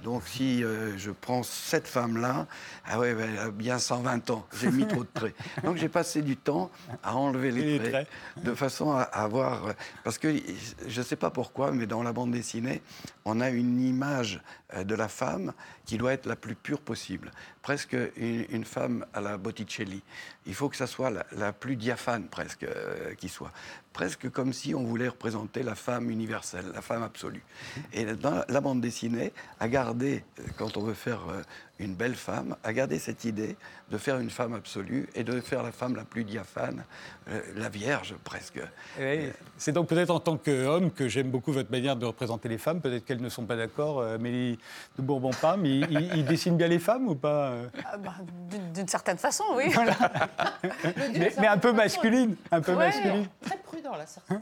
Donc si euh, je prends cette femme-là, ah ouais, elle a bien 120 ans, j'ai mis trop de traits. Donc j'ai passé du temps à enlever les, Les traits, traits. de façon à avoir... Parce que je ne sais pas pourquoi, mais dans la bande dessinée, on a une image euh, de la femme qui doit être la plus pure possible. Presque une, une femme à la Botticelli. Il faut que ça soit la, la plus diaphane presque euh, qui soit. Presque comme si on voulait représenter la femme universelle, la femme absolue. Et dans la bande dessinée, à garder, euh, quand on veut faire euh, une belle femme, à garder cette idée de faire une femme absolue et de faire la femme la plus diaphane, euh, la Vierge presque. Oui, C'est donc peut-être en tant qu'homme que j'aime beaucoup votre manière de représenter les femmes. Peut-être qu'elles ne sont pas d'accord, euh, Amélie de Bourbon-Parme. Il, il- il dessine bien les femmes ou pas euh Ah, bah, d'une- certaine façon, oui. mais, mais un peu masculine, un peu Ouais, masculine. Très non,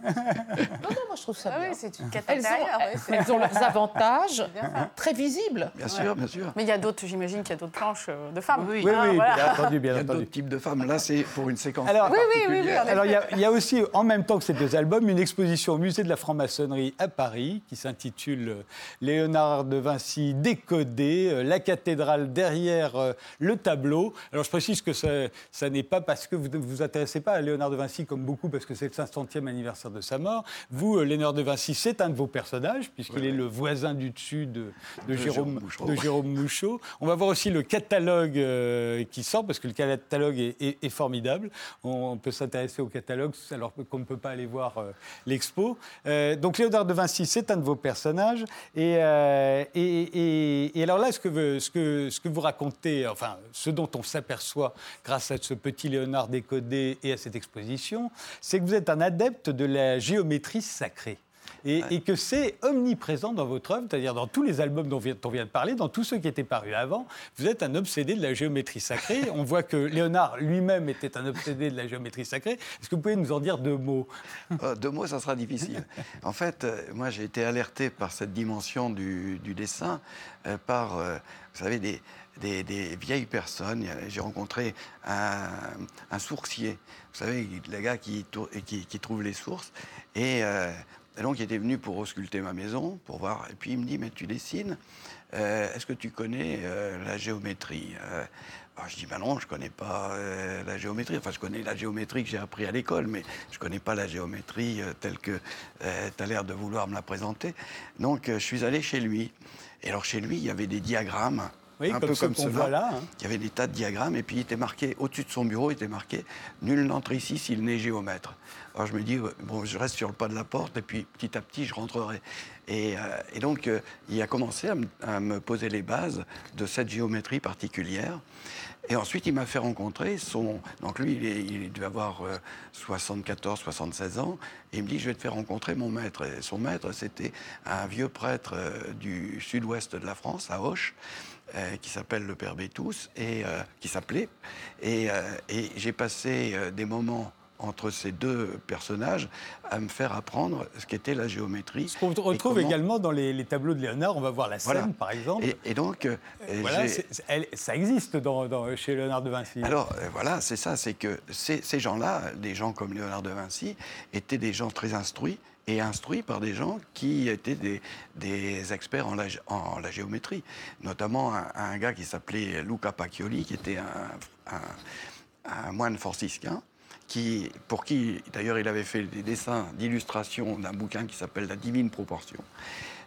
non, moi, je trouve ça Ah bien. oui, c'est une elles, ont, elles ont leurs avantages bien ça. très visibles. Bien sûr, bien sûr. Mais il y a d'autres, j'imagine qu'il y a d'autres planches euh, de femmes. Oui, Oui, Hein, oui, voilà. bien entendu, Il y bien a entendu. d'autres types de femmes. Là, c'est pour une séquence Alors- Oui, oui, oui, oui, particulière. en Alors, il y, a, il y a aussi, en même temps que ces deux albums, une exposition au musée de la franc-maçonnerie à Paris qui s'intitule euh, Léonard de Vinci décodé, euh, la cathédrale derrière le tableau. Alors, je précise que ça, ça n'est pas parce que vous ne vous intéressez pas à Léonard de Vinci comme beaucoup, parce que c'est le 500e anniversaire de sa mort. Vous, euh, Léonard de Vinci, c'est un de vos personnages, puisqu'il est le voisin du dessus de, de De Jérôme Jérôme, de Jérôme Mouchot. On va voir aussi le catalogue euh, qui sort, parce que le catalogue est, est- est formidable. On, on peut s'intéresser au catalogue alors qu'on ne peut pas aller voir euh, l'expo. Euh, donc Léonard de Vinci, c'est un de vos personnages. Et, et, et- et alors là, ce que, ce, que, ce que vous racontez, enfin, ce dont on s'aperçoit grâce à ce petit Léonard décodé et à cette exposition, c'est que vous êtes un adepte de la géométrie sacrée. Et, et que c'est omniprésent dans votre œuvre, c'est-à-dire dans tous les albums dont, on vient de parler, dans tous ceux qui étaient parus avant, vous êtes un obsédé de la géométrie sacrée. On voit que Léonard lui-même était un obsédé de la géométrie sacrée. Est-ce que vous pouvez nous en dire deux mots? Euh, deux mots, ça sera difficile. En fait, euh, moi, j'ai été alerté par cette dimension du, du dessin, euh, par, euh, vous savez, des, des- vieilles personnes. J'ai rencontré un, sourcier, vous savez, le gars qui, trouve les sources. Et, euh, donc, il était venu pour ausculter ma maison, pour voir. Et puis, il me dit, mais tu dessines euh, Est-ce que tu connais euh, la géométrie alors, je dis, ben non, je ne connais pas la géométrie. Enfin, je connais la géométrie que j'ai appris à l'école, mais je ne connais pas la géométrie telle que tu as l'air de vouloir me la présenter. Donc, je suis allé chez lui. Et alors, chez lui, il y avait des diagrammes. Oui, un comme peu comme cela. voit là, hein. Il y avait des tas de diagrammes, et puis il était marqué, au-dessus de son bureau, il était marqué Nul n'entre ici s'il n'est géomètre. Alors je me dis, euh, bon, je reste sur le pas de la porte, et puis petit à petit, je rentrerai. Et, euh, et donc, euh, il a commencé à me, à me poser les bases de cette géométrie particulière. Et ensuite, il m'a fait rencontrer son. Donc, lui, il, est- il devait avoir euh, 74, 76 ans. Et il me dit Je vais te faire rencontrer mon maître. Et son maître, c'était un vieux prêtre euh, du sud-ouest de la France, à Auch, euh, qui s'appelle le Père Bétous, et euh, qui s'appelait. Et, euh, et j'ai passé des moments entre ces deux personnages à me faire apprendre ce qu'était la géométrie. Ce qu'on et retrouve comment- également dans les, les tableaux de Léonard. On va voir la scène, Voilà. par exemple. Et, et donc, euh, Voilà, elle- ça existe dans- dans- chez Léonard de Vinci. Alors euh, voilà, c'est ça, c'est que ces, ces gens-là, des gens comme Léonard de Vinci, étaient des gens très instruits et instruits par des gens qui étaient des, des experts en la, géométrie. Notamment un, gars qui s'appelait Luca Pacchioli, qui était un, moine franciscain. Qui, pour qui, d'ailleurs, il avait fait des dessins d'illustration d'un bouquin qui s'appelle La Divine Proportion.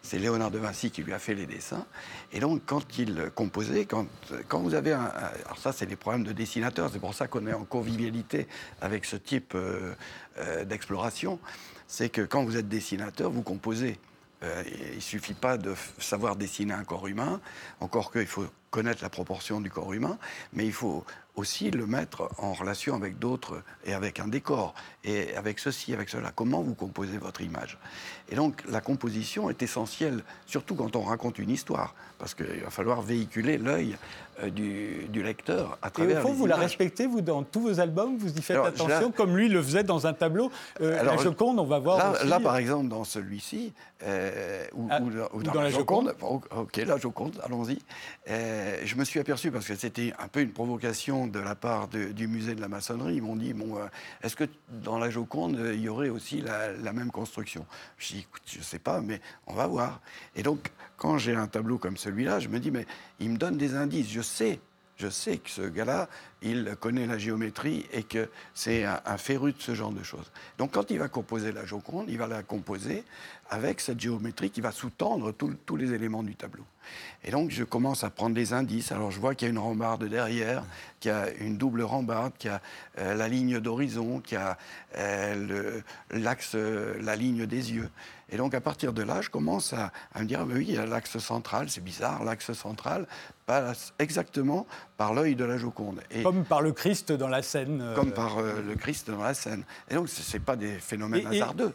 C'est Léonard de Vinci qui lui a fait les dessins. Et donc, quand il composait, quand, quand vous avez un. Alors, ça, c'est les problèmes de dessinateurs. C'est pour ça qu'on est en convivialité avec ce type euh, euh, d'exploration. C'est que quand vous êtes dessinateur, vous composez. Euh, il ne suffit pas de savoir dessiner un corps humain, encore qu'il faut connaître la proportion du corps humain, mais il faut aussi le mettre en relation avec d'autres et avec un décor, et avec ceci, avec cela. Comment vous composez votre image? Et donc la composition est essentielle, surtout quand on raconte une histoire, parce qu'il va falloir véhiculer l'œil euh, du, lecteur à travers. Et au fond, vous la respectez, vous, dans tous vos albums, vous y faites attention, comme lui le faisait dans un tableau. Euh, la Joconde, on va voir. Là, aussi. là par exemple, dans celui-ci, euh, ou, ah, dans, la, Joconde, ok, la Joconde, allons-y. Je me suis aperçu, parce que c'était un peu une provocation de la part du musée de la maçonnerie, ils m'ont dit bon, est-ce que dans la Joconde, il y aurait aussi la, même construction? Je dis écoute, je ne sais pas, mais on va voir. Et donc, quand j'ai un tableau comme celui-là, je me dis, mais il me donne des indices. Je sais, je sais que ce gars-là, il connaît la géométrie et que c'est un, féru de ce genre de choses. Donc quand il va composer la Joconde, il va la composer avec cette géométrie qui va sous-tendre tous les éléments du tableau. Et donc je commence à prendre des indices. Alors je vois qu'il y a une rambarde derrière, qu'il y a une double rambarde, qu'il y a euh, la ligne d'horizon, qu'il y a euh, l'axe, euh, la ligne des yeux. Et donc à partir de là, je commence à, me dire, oui, il y a l'axe central, c'est bizarre, l'axe central passe exactement par l'œil de la Joconde. Et comme par le Christ dans la scène. Comme par le Christ dans la scène. Et donc ce n'est pas des phénomènes hasardeux.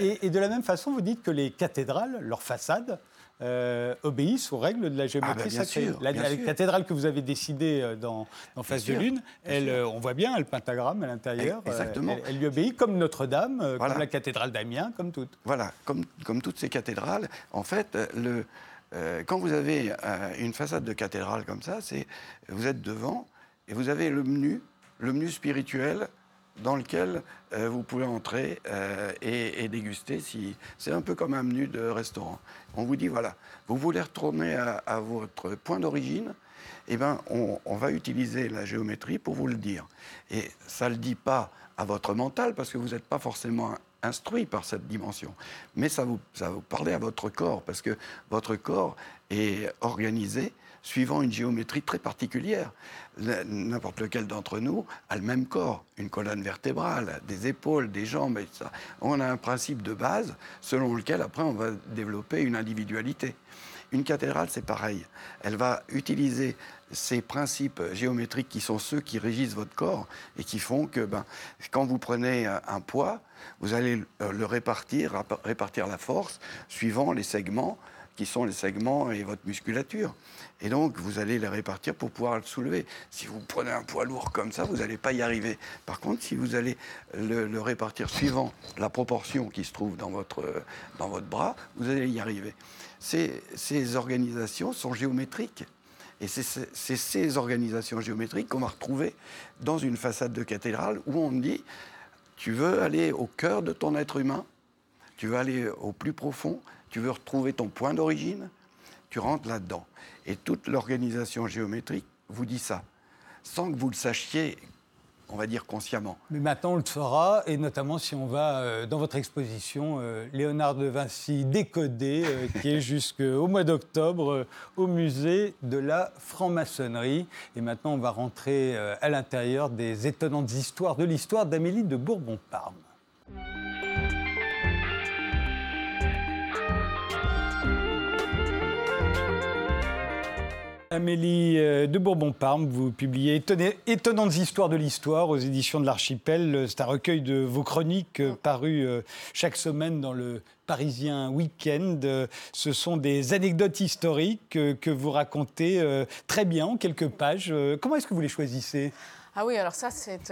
Et, et, de la même façon, vous dites que les cathédrales, leurs façades, euh, obéissent aux règles de la géométrie ah bah sacrée. la, cathédrale que vous avez décidée euh, dans, Face de Lune, elle, euh, on voit bien le pentagramme à l'intérieur. Exactement. Elle, lui obéit comme Notre-Dame, comme la cathédrale d'Amiens, comme toutes. Voilà, comme, comme toutes ces cathédrales. En fait, le, quand vous avez une façade de cathédrale comme ça, c'est vous êtes devant et vous avez le menu, le menu spirituel dans lequel euh, vous pouvez entrer euh, et, déguster. C'est un peu comme un menu de restaurant. On vous dit, voilà, vous voulez retourner à, votre point d'origine, eh ben, on, va utiliser la géométrie pour vous le dire. Et ça ne le dit pas à votre mental, parce que vous n'êtes pas forcément instruit par cette dimension. Mais ça vous, ça vous parler à votre corps, parce que votre corps est organisé suivant une géométrie très particulière. N'importe lequel d'entre nous a le même corps, une colonne vertébrale, des épaules, des jambes. On a un principe de base selon lequel après on va développer une individualité. Une cathédrale, c'est pareil. Elle va utiliser ces principes géométriques qui sont ceux qui régissent votre corps et qui font que ben, quand vous prenez un poids, vous allez le répartir, répartir la force suivant les segments qui sont les segments et votre musculature. Et donc, vous allez les répartir pour pouvoir le soulever. Si vous prenez un poids lourd comme ça, vous n'allez pas y arriver. Par contre, si vous allez le, répartir suivant la proportion qui se trouve dans votre, dans votre bras, vous allez y arriver. Ces, ces organisations sont géométriques. Et c'est ces organisations géométriques qu'on va retrouver dans une façade de cathédrale où on dit, tu veux aller au cœur de ton être humain, tu veux aller au plus profond, tu veux retrouver ton point d'origine, tu rentres là-dedans. Et toute l'organisation géométrique vous dit ça, sans que vous le sachiez on va dire consciemment. Mais maintenant, on le saura, et notamment si on va euh, dans votre exposition euh, Léonard de Vinci décodé, euh, qui est jusqu'au mois d'octobre au musée de la franc-maçonnerie. Et maintenant, on va rentrer à l'intérieur des étonnantes histoires de l'histoire d'Amélie de Bourbon-Parme. Amélie euh, de Bourbon-Parme, vous publiez Étonnantes histoires de l'histoire aux éditions de l'Archipel. C'est un recueil de vos chroniques euh, paru euh, chaque semaine dans le Parisien Week-end. Ce sont des anecdotes historiques que vous racontez très bien en quelques pages. Comment est-ce que vous les choisissez? Ah oui, alors ça, c'est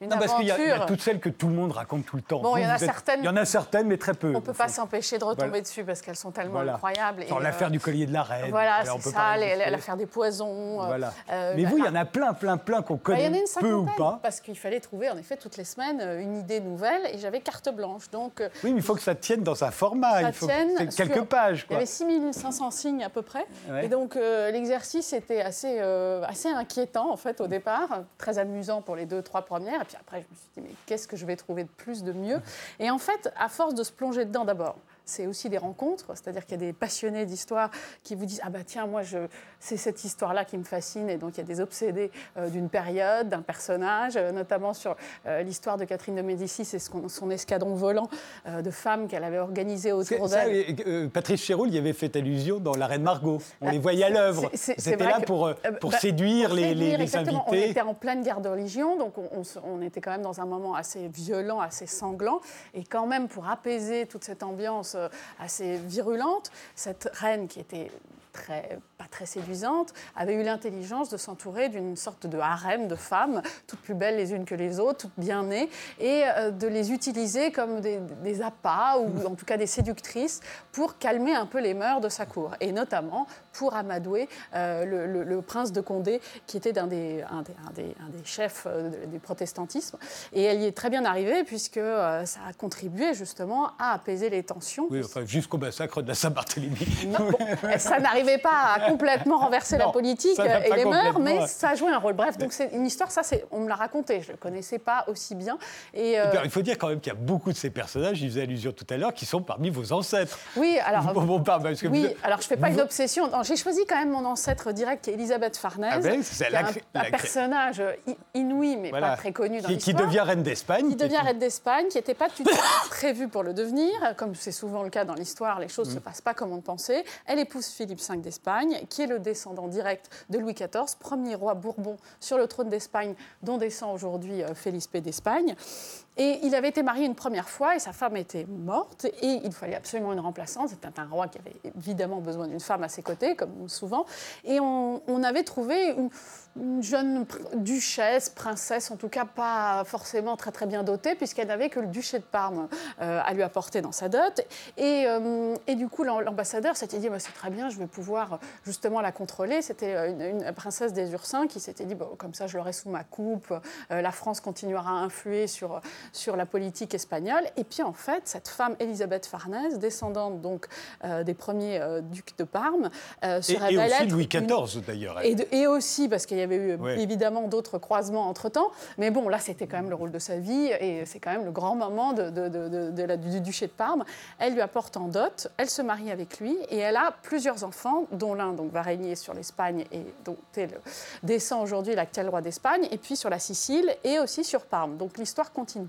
non, parce qu'il y, a toutes celles que tout le monde raconte tout le temps. Bon, il y en a certaines. Il y en a certaines, mais très peu. On ne peut pas s'empêcher de retomber dessus parce qu'elles sont tellement incroyables. Genre l'affaire euh, du collier de la reine. Voilà, c'est ça, l'affaire des poisons. Euh, voilà. Euh, mais vous, il y en a plein, plein, plein qu'on bah, connaît une peu ou pas. Parce qu'il fallait trouver, en effet, toutes les semaines une idée nouvelle et j'avais carte blanche. Donc, oui, mais il faut que ça tienne dans un format. il faut tienne quelques pages. Il y avait 6500 signes à peu près. Et donc, l'exercice était assez, assez inquiétant, en fait, au départ. Très amusant pour les deux, trois premières. Et puis après, je me suis dit, mais qu'est-ce que je vais trouver de plus, de mieux? Et en fait, à force de se plonger dedans d'abord, c'est aussi des rencontres, c'est-à-dire qu'il y a des passionnés d'histoire qui vous disent ah bah tiens moi je c'est cette histoire-là qui me fascine et donc il y a des obsédés euh, d'une période, d'un personnage, euh, notamment sur euh, l'histoire de Catherine de Médicis et son, son escadron volant de femmes qu'elle avait organisé autour d'elle. Patrice Chéroul y avait fait allusion dans La Reine Margot. On les voyait à l'œuvre. C'était là pour, pour bah, séduire, les, les, invités. On était en pleine guerre de religion, donc on, on, était quand même dans un moment assez violent, assez sanglant, et quand même pour apaiser toute cette ambiance assez virulente, cette reine qui était très, pas très séduisante, avait eu l'intelligence de s'entourer d'une sorte de harem de femmes, toutes plus belles les unes que les autres, toutes bien nées, et euh, de les utiliser comme des, des appâts, ou en tout cas des séductrices, pour calmer un peu les mœurs de sa cour, et notamment pour amadouer euh, le, prince de Condé, qui était un des, un des, un des, chefs euh, du protestantisme. Et elle y est très bien arrivée, puisque ça a contribué justement à apaiser les tensions. Oui, enfin, jusqu'au massacre de la Saint-Barthélemy. ça n'arrive pas à complètement renverser la politique et les mœurs, mais ça a joué un rôle. Bref, donc c'est une histoire, ça, on me l'a raconté, je ne le connaissais pas aussi bien. Et, euh, il faut dire quand même qu'il y a beaucoup de ces personnages, je faisais allusion tout à l'heure, qui sont parmi vos ancêtres. Oui, alors, bon, parce que oui, alors je ne fais pas une obsession. J'ai choisi quand même mon ancêtre direct, qui est Elisabeth Farnèse, ah ben, c'est un, personnage inouï, mais pas très connu dans qui, qui devient reine d'Espagne. Qui devient reine d'Espagne, qui n'était pas tout à prévu pour le devenir. Comme c'est souvent le cas dans l'histoire, les choses ne mm. se passent pas comme on le pensait. Elle épouse Philippe V d'Espagne, qui est le descendant direct de Louis XIV, premier roi bourbon sur le trône d'Espagne, dont descend aujourd'hui euh, Felipe d'Espagne. Et il avait été marié une première fois et sa femme était morte et il fallait absolument une remplaçante. C'était un roi qui avait évidemment besoin d'une femme à ses côtés, comme souvent. Et on, avait trouvé une, jeune duchesse, princesse, en tout cas pas forcément très très bien dotée, puisqu'elle n'avait que le duché de Parme euh, à lui apporter dans sa dot. Et, euh, du coup, l'ambassadeur s'était dit, bah, c'est très bien, je vais pouvoir justement la contrôler. C'était euh, une, princesse des Ursins qui s'était dit, comme ça je l'aurai sous ma coupe, la France continuera à influer sur sur la politique espagnole. Et puis en fait, cette femme, Elisabeth Farnèse, descendante donc euh, des premiers euh, ducs de Parme, euh, se et, révèle et aussi Louis XIV d'ailleurs. Et, aussi parce qu'il y avait eu évidemment d'autres croisements entre temps. Mais bon, là, c'était quand même le rôle de sa vie et c'est quand même le grand moment de, de, la, du duché de Parme. Elle lui apporte en dot, elle se marie avec lui et elle a plusieurs enfants, dont l'un donc va régner sur l'Espagne et dont elle descend aujourd'hui l'actuel roi d'Espagne, et puis sur la Sicile et aussi sur Parme. Donc l'histoire continue.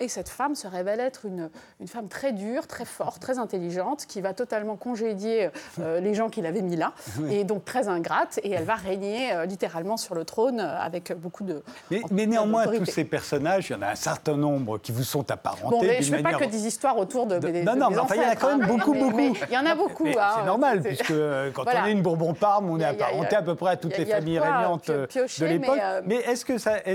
Et cette femme se révèle être une, une, femme très dure, très forte, très intelligente, qui va totalement congédier euh, les gens qu'il avait mis là, et donc très ingrate, et elle va régner euh, littéralement sur le trône euh, avec beaucoup de. Mais, mais néanmoins, tous ces personnages, il y en a un certain nombre qui vous sont apparentés. Bon, mais je ne fais pas que des histoires autour de. non, non, mais enfin, il y en a quand même hein. beaucoup, beaucoup. Il y en a beaucoup. Hein. c'est normal, puisque quand on est une Bourbon-Parme, on est apparenté à peu près à toutes les familles régnantes de l'époque. Mais, est-ce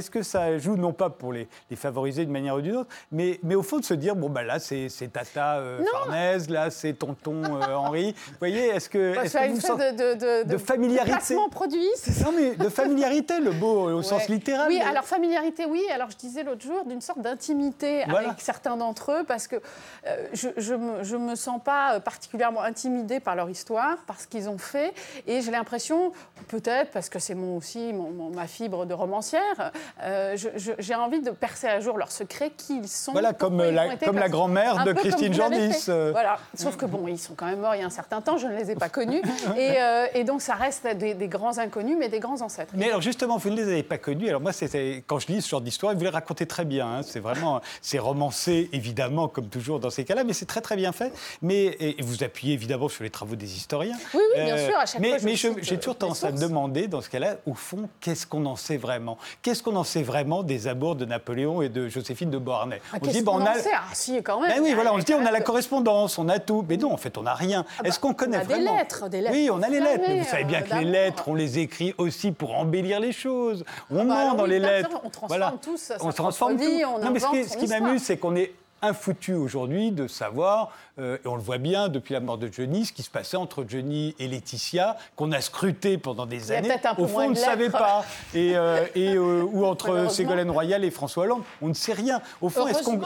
que, ça, joue, non pas pour les favoriser d'une manière ou d'une autre, mais, mais au fond de se dire, bon, bah, là, c'est Tata euh, Farnèse, là, c'est Tonton euh, Henri. Vous voyez, est-ce que. Bah, est que vous de, de, de, de, familiarité. produit. Non, mais de familiarité, le beau au sens littéral. Oui, alors familiarité, oui. Alors je disais l'autre jour, d'une sorte d'intimité avec certains d'entre eux, parce que euh, je ne me, sens pas particulièrement intimidée par leur histoire, par ce qu'ils ont fait. Et j'ai l'impression, peut-être parce que c'est mon, aussi mon, ma fibre de romancière, j'ai envie de percer à jour leurs secrets, qui ils sont. Voilà, comme la, comme la grand-mère de Christine Jordis. Euh. Voilà, sauf que bon, ils sont quand même morts il y a un certain temps, je ne les ai pas connus. et, euh, et, donc ça reste des, grands inconnus, mais des grands ancêtres. Mais alors justement, vous ne les avez pas connus. Alors moi, quand je lis ce genre d'histoire, vous les racontez très bien. Hein. C'est vraiment, c'est romancé, évidemment, comme toujours dans ces cas-là, mais c'est très très bien fait. Mais et vous appuyez évidemment sur les travaux des historiens. Oui, oui, bien euh, sûr, à chaque mais, fois. Mais j'ai toujours tendance à me demander, dans ce cas-là, au fond, qu'est-ce qu'on en sait vraiment? Qu'est-ce qu'on en sait vraiment des amours de Napoléon et de Joséphine de Beauharnais? Ah, on dit, bon, on a... Ah, si, quand même. Ben oui, voilà, on se dit, on a la correspondance, on a tout. Mais non, en fait, on n'a rien. Ah Est-ce bah, qu'on connaît on a des lettres, des lettres. Oui, on a les lettres. Mais vous savez bien que les lettres, on les écrit aussi pour embellir les choses. On ah bah ment dans les lettres. On transforme voilà. tout, ça, on transforme tout. On non, mais ce qui m'amuse, c'est qu'on est infoutu aujourd'hui de savoir, euh, et on le voit bien depuis la mort de Johnny, ce qui se passait entre Johnny et Laetitia, qu'on a scruté pendant des années. Au fond, on ne savait pas. Et, euh, et euh, ou entre Ségolène Royal et François Hollande, on ne sait rien. Au fond, est-ce qu'on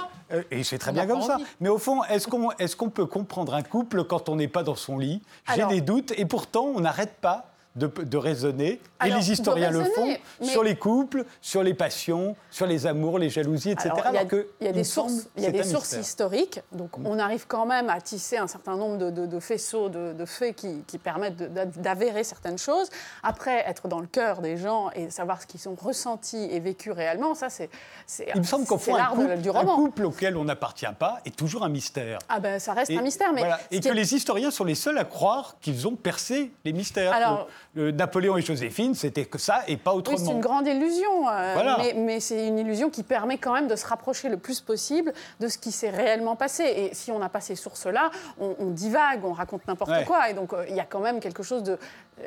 et c'est très bien comme ça. Mais au fond, est-ce qu'on est qu'on peut comprendre un couple quand on n'est pas dans son lit? J'ai des doutes, et pourtant, on n'arrête pas de, de raisonner, Alors, et les historiens le font, mais- sur les couples, sur les passions, sur les amours, les jalousies, etc. Alors, il y a, alors que, il y a il des sources, il y a c'est des un sources mystère. Mm. historiques. Donc, on arrive quand même à tisser un certain nombre de, de- de faisceaux, de, faits qui, qui permettent d'avérer certaines choses. Après, être dans le cœur des gens et savoir ce qu'ils ont ressenti et vécu réellement, ça, c'est Il me semble qu'au fond, un couple, du un roman. couple auquel on n'appartient pas est toujours un mystère. Ah ben, ça reste Et, un mystère, mais voilà. et que est- les historiens sont les seuls à croire qu'ils ont percé les mystères. Alors- Le Napoléon et Joséphine, c'était que ça et pas Oui, autrement. c'est une grande illusion, euh, Voilà. mais, mais c'est une illusion qui permet quand même de se rapprocher le plus possible de ce qui s'est réellement passé. Et si on n'a pas ces sources-là, on, on divague, on raconte n'importe Ouais. quoi. Et donc, euh, il y a quand même quelque chose de...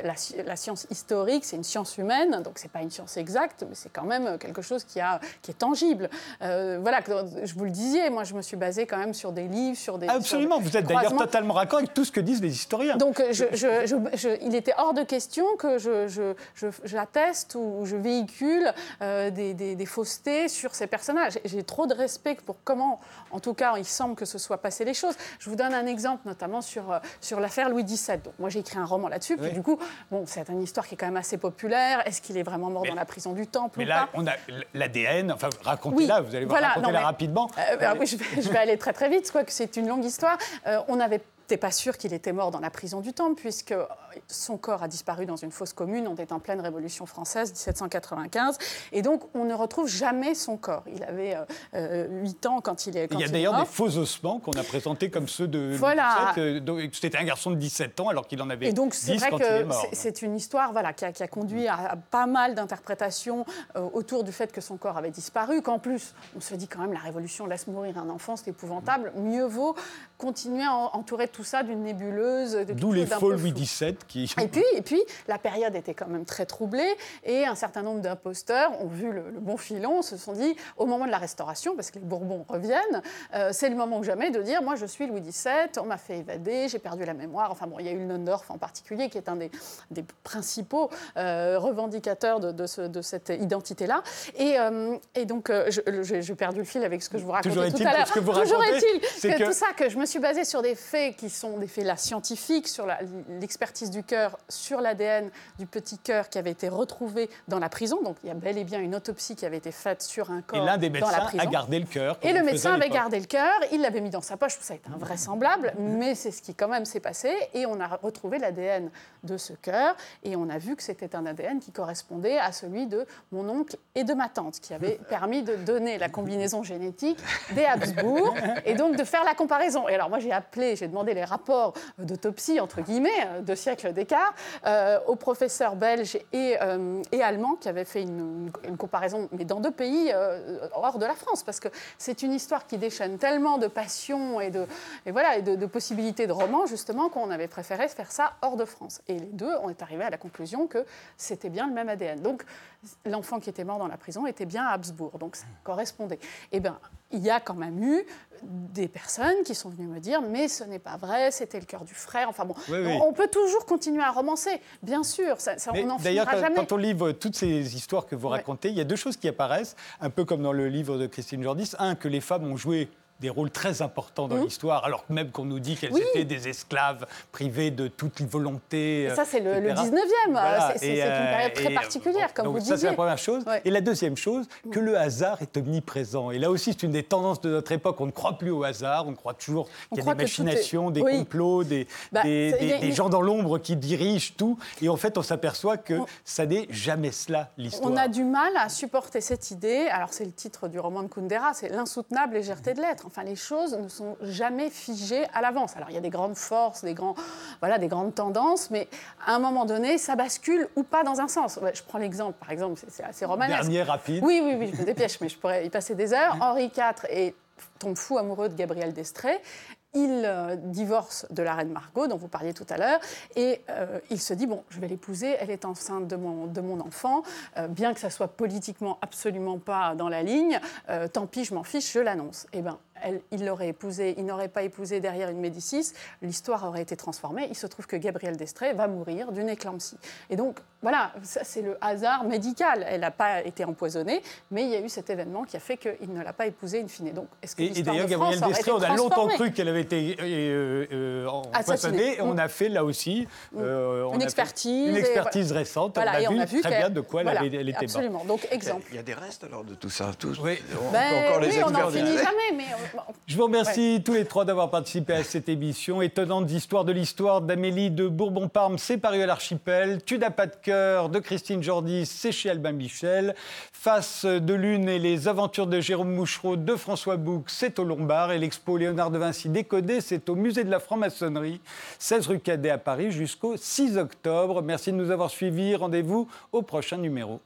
La, sci- la science historique, c'est une science humaine, donc c'est pas une science exacte, mais c'est quand même quelque chose qui, a, qui est tangible. Euh, voilà, je vous le disais, moi, je me suis basée quand même sur des livres, sur des... sur Absolument, des vous êtes d'ailleurs totalement raccord avec tout ce que disent les historiens. Donc, euh, je- je- je- je- il était hors de question que je, je- je- j'atteste ou je véhicule euh, des, des- des faussetés sur ces personnages. J'ai trop de respect pour comment, en tout cas, il semble que ce soit passé les choses. Je vous donne un exemple, notamment sur, euh, sur l'affaire Louis XVII. Donc, moi, j'ai écrit un roman là-dessus. Puis, Oui. du coup, bon, c'est une histoire qui est quand même assez populaire. Est-ce qu'il est vraiment mort Mais- dans la prison du Temple Mais ou là, pas on a l'ADN, enfin, racontez-la, Oui, vous allez voir, voilà, racontez-la rapidement. euh, oui, je vais, je vais aller très très vite, quoique c'est une longue histoire. Euh, on pas sûr qu'il était mort dans la prison du Temple, puisque son corps a disparu dans une fosse commune. On est en pleine Révolution française, 1795. Et donc, on ne retrouve jamais son corps. Il avait euh, 8 ans quand il est, quand Il y a d'ailleurs des faux ossements qu'on a présentés comme ceux de Voilà. Euh, C'était un garçon de 17 ans alors qu'il en avait Et donc, c'est 10 vrai quand il est que c'est- une histoire voilà, qui, a, qui a conduit à, pas mal d'interprétations euh, autour du fait que son corps avait disparu, qu'en plus, on se dit quand même, la Révolution laisse mourir un enfant, c'est épouvantable. Mieux vaut continuer à en- entourer tout ça d'une nébuleuse. D'où les faux Louis. XVII qui... Et puis, et puis, la période était quand même très troublée et un certain nombre d'imposteurs ont vu le, le bon filon, se sont dit, au moment de la Restauration, parce que les Bourbons reviennent, euh, c'est le moment ou jamais de dire, moi je suis Louis XVII, on m'a fait évader, j'ai perdu la mémoire. Enfin bon, il y a eu Nondorf en particulier, qui est un des, des principaux euh, revendicateurs de, de ce- de cette identité-là. Et, euh, et donc, euh, j'ai perdu le fil avec ce que je vous racontais tout à l'heure. Toujours est-il que, que- tout ça, que je me suis basée sur des faits qui sont des faits là scientifiques, sur l'expertise du cœur, sur l'ADN du petit cœur qui avait été retrouvé dans la prison. Donc il y a bel et bien une autopsie qui avait été faite sur un Et corps l'un des médecins a gardé le cœur. Et le médecin avait gardé le cœur, il l'avait mis dans sa poche, ça est invraisemblable, mais c'est ce qui quand même s'est passé. Et on a retrouvé l'ADN de ce cœur, et on a vu que c'était un ADN qui correspondait à celui de mon oncle et de ma tante, qui avait permis de donner la combinaison génétique des Habsbourg, et donc de faire la comparaison. Et alors moi j'ai appelé, j'ai demandé les rapports d'autopsie, entre guillemets, euh, de siècles d'écart, euh, aux professeurs belges et, euh, et allemands qui avaient fait une, comparaison, mais dans deux pays euh, hors de la France, parce que c'est une histoire qui déchaîne tellement de passion et de, et voilà, et de possibilités de romans, justement, qu'on avait préféré faire ça hors de France. Et les deux, on est arrivé à la conclusion que c'était bien le même ADN. Donc, l'enfant qui était mort dans la prison était bien à Habsbourg, donc ça correspondait. Eh bien, il y a quand même eu des personnes qui sont venues me dire mais ce n'est pas vrai, c'était le cœur du frère. Enfin bon, Oui, oui. on peut toujours continuer à romancer, bien sûr, ça, on n'en D'ailleurs, quand, jamais. quand on livre toutes ces histoires que vous Ouais. racontez, il y a deux choses qui apparaissent, un peu comme dans le livre de Christine Jordis. Un, que les femmes ont joué des rôles très importants dans l'histoire, alors même qu'on nous dit qu'elles. Oui. étaient des esclaves privées de toute volonté. Et ça, c'est le, le etc. 19e. Voilà. C'est- C'est c'est une euh, période très particulière, euh, comme donc vous ça, c'est disiez. la première chose. Ouais. Et la deuxième chose, que le hasard est omniprésent. Et là aussi, c'est une des tendances de notre époque. On ne croit plus au hasard, on croit toujours qu'il y a des est- machinations, des Oui. complots, des, Bah, des- ça, a gens dans l'ombre qui dirigent tout. Et en fait, on s'aperçoit que On- ça n'est jamais cela, l'histoire. On a du mal à supporter cette idée. Alors, c'est le titre du roman de Kundera, c'est l'insoutenable légèreté de l'être. Enfin, les choses ne sont jamais figées à l'avance. Alors, il y a des grandes forces, des, grands, voilà, des grandes tendances, mais à un moment donné, ça bascule ou pas dans un sens. Je prends l'exemple, par exemple, c'est- assez romanesque. Dernier rapide. Oui, oui, oui, je me dépêche, mais je pourrais y passer des heures. Henri IV est, tombe fou amoureux de Gabrielle d'Estrée. Il euh, divorce de la reine Margot, dont vous parliez tout à l'heure, et euh, il se dit bon, je vais l'épouser. Elle est enceinte de mon, de mon enfant, euh, bien que ça soit politiquement absolument pas dans la ligne. tant pis, je m'en fiche, je l'annonce. Eh il l'aurait épousée, il n'aurait pas épousé derrière une Médicis, l'histoire aurait été transformée. Il se trouve que Gabrielle d'Estrée va mourir d'une éclampsie. Et donc, voilà, ça c'est le hasard médical. Elle n'a pas été empoisonnée, mais il y a eu cet événement qui a fait qu'il ne l'a pas épousée in fine. Donc, est-ce que et, d'ailleurs, Gabrielle d'Estrée, on a longtemps cru qu'elle avait été euh, euh, empoisonnée. Et on a fait là aussi euh, une, expertise, une expertise récente. on, a vu très bien de quoi elle, était morte. Absolument. Donc, exemple. Il y a des restes alors de tout ça. Tous, oui, on, ben, encore les on n'en finit jamais. Mais Je vous remercie tous les trois d'avoir participé à cette émission. Étonnante histoire de l'histoire d'Amélie de Bourbon-Parme, c'est paru à l'archipel. Tu n'as pas de cœur de Christine Jordi, c'est chez Albin Michel. Face de Lune et les aventures de Jérôme Mouchereau de François Bouc, c'est au Lombard. Et l'expo Léonard de Vinci décodé, c'est au musée de la franc-maçonnerie, 16 rue Cadet à Paris jusqu'au 6 octobre. Merci de nous avoir suivis. Rendez-vous au prochain numéro.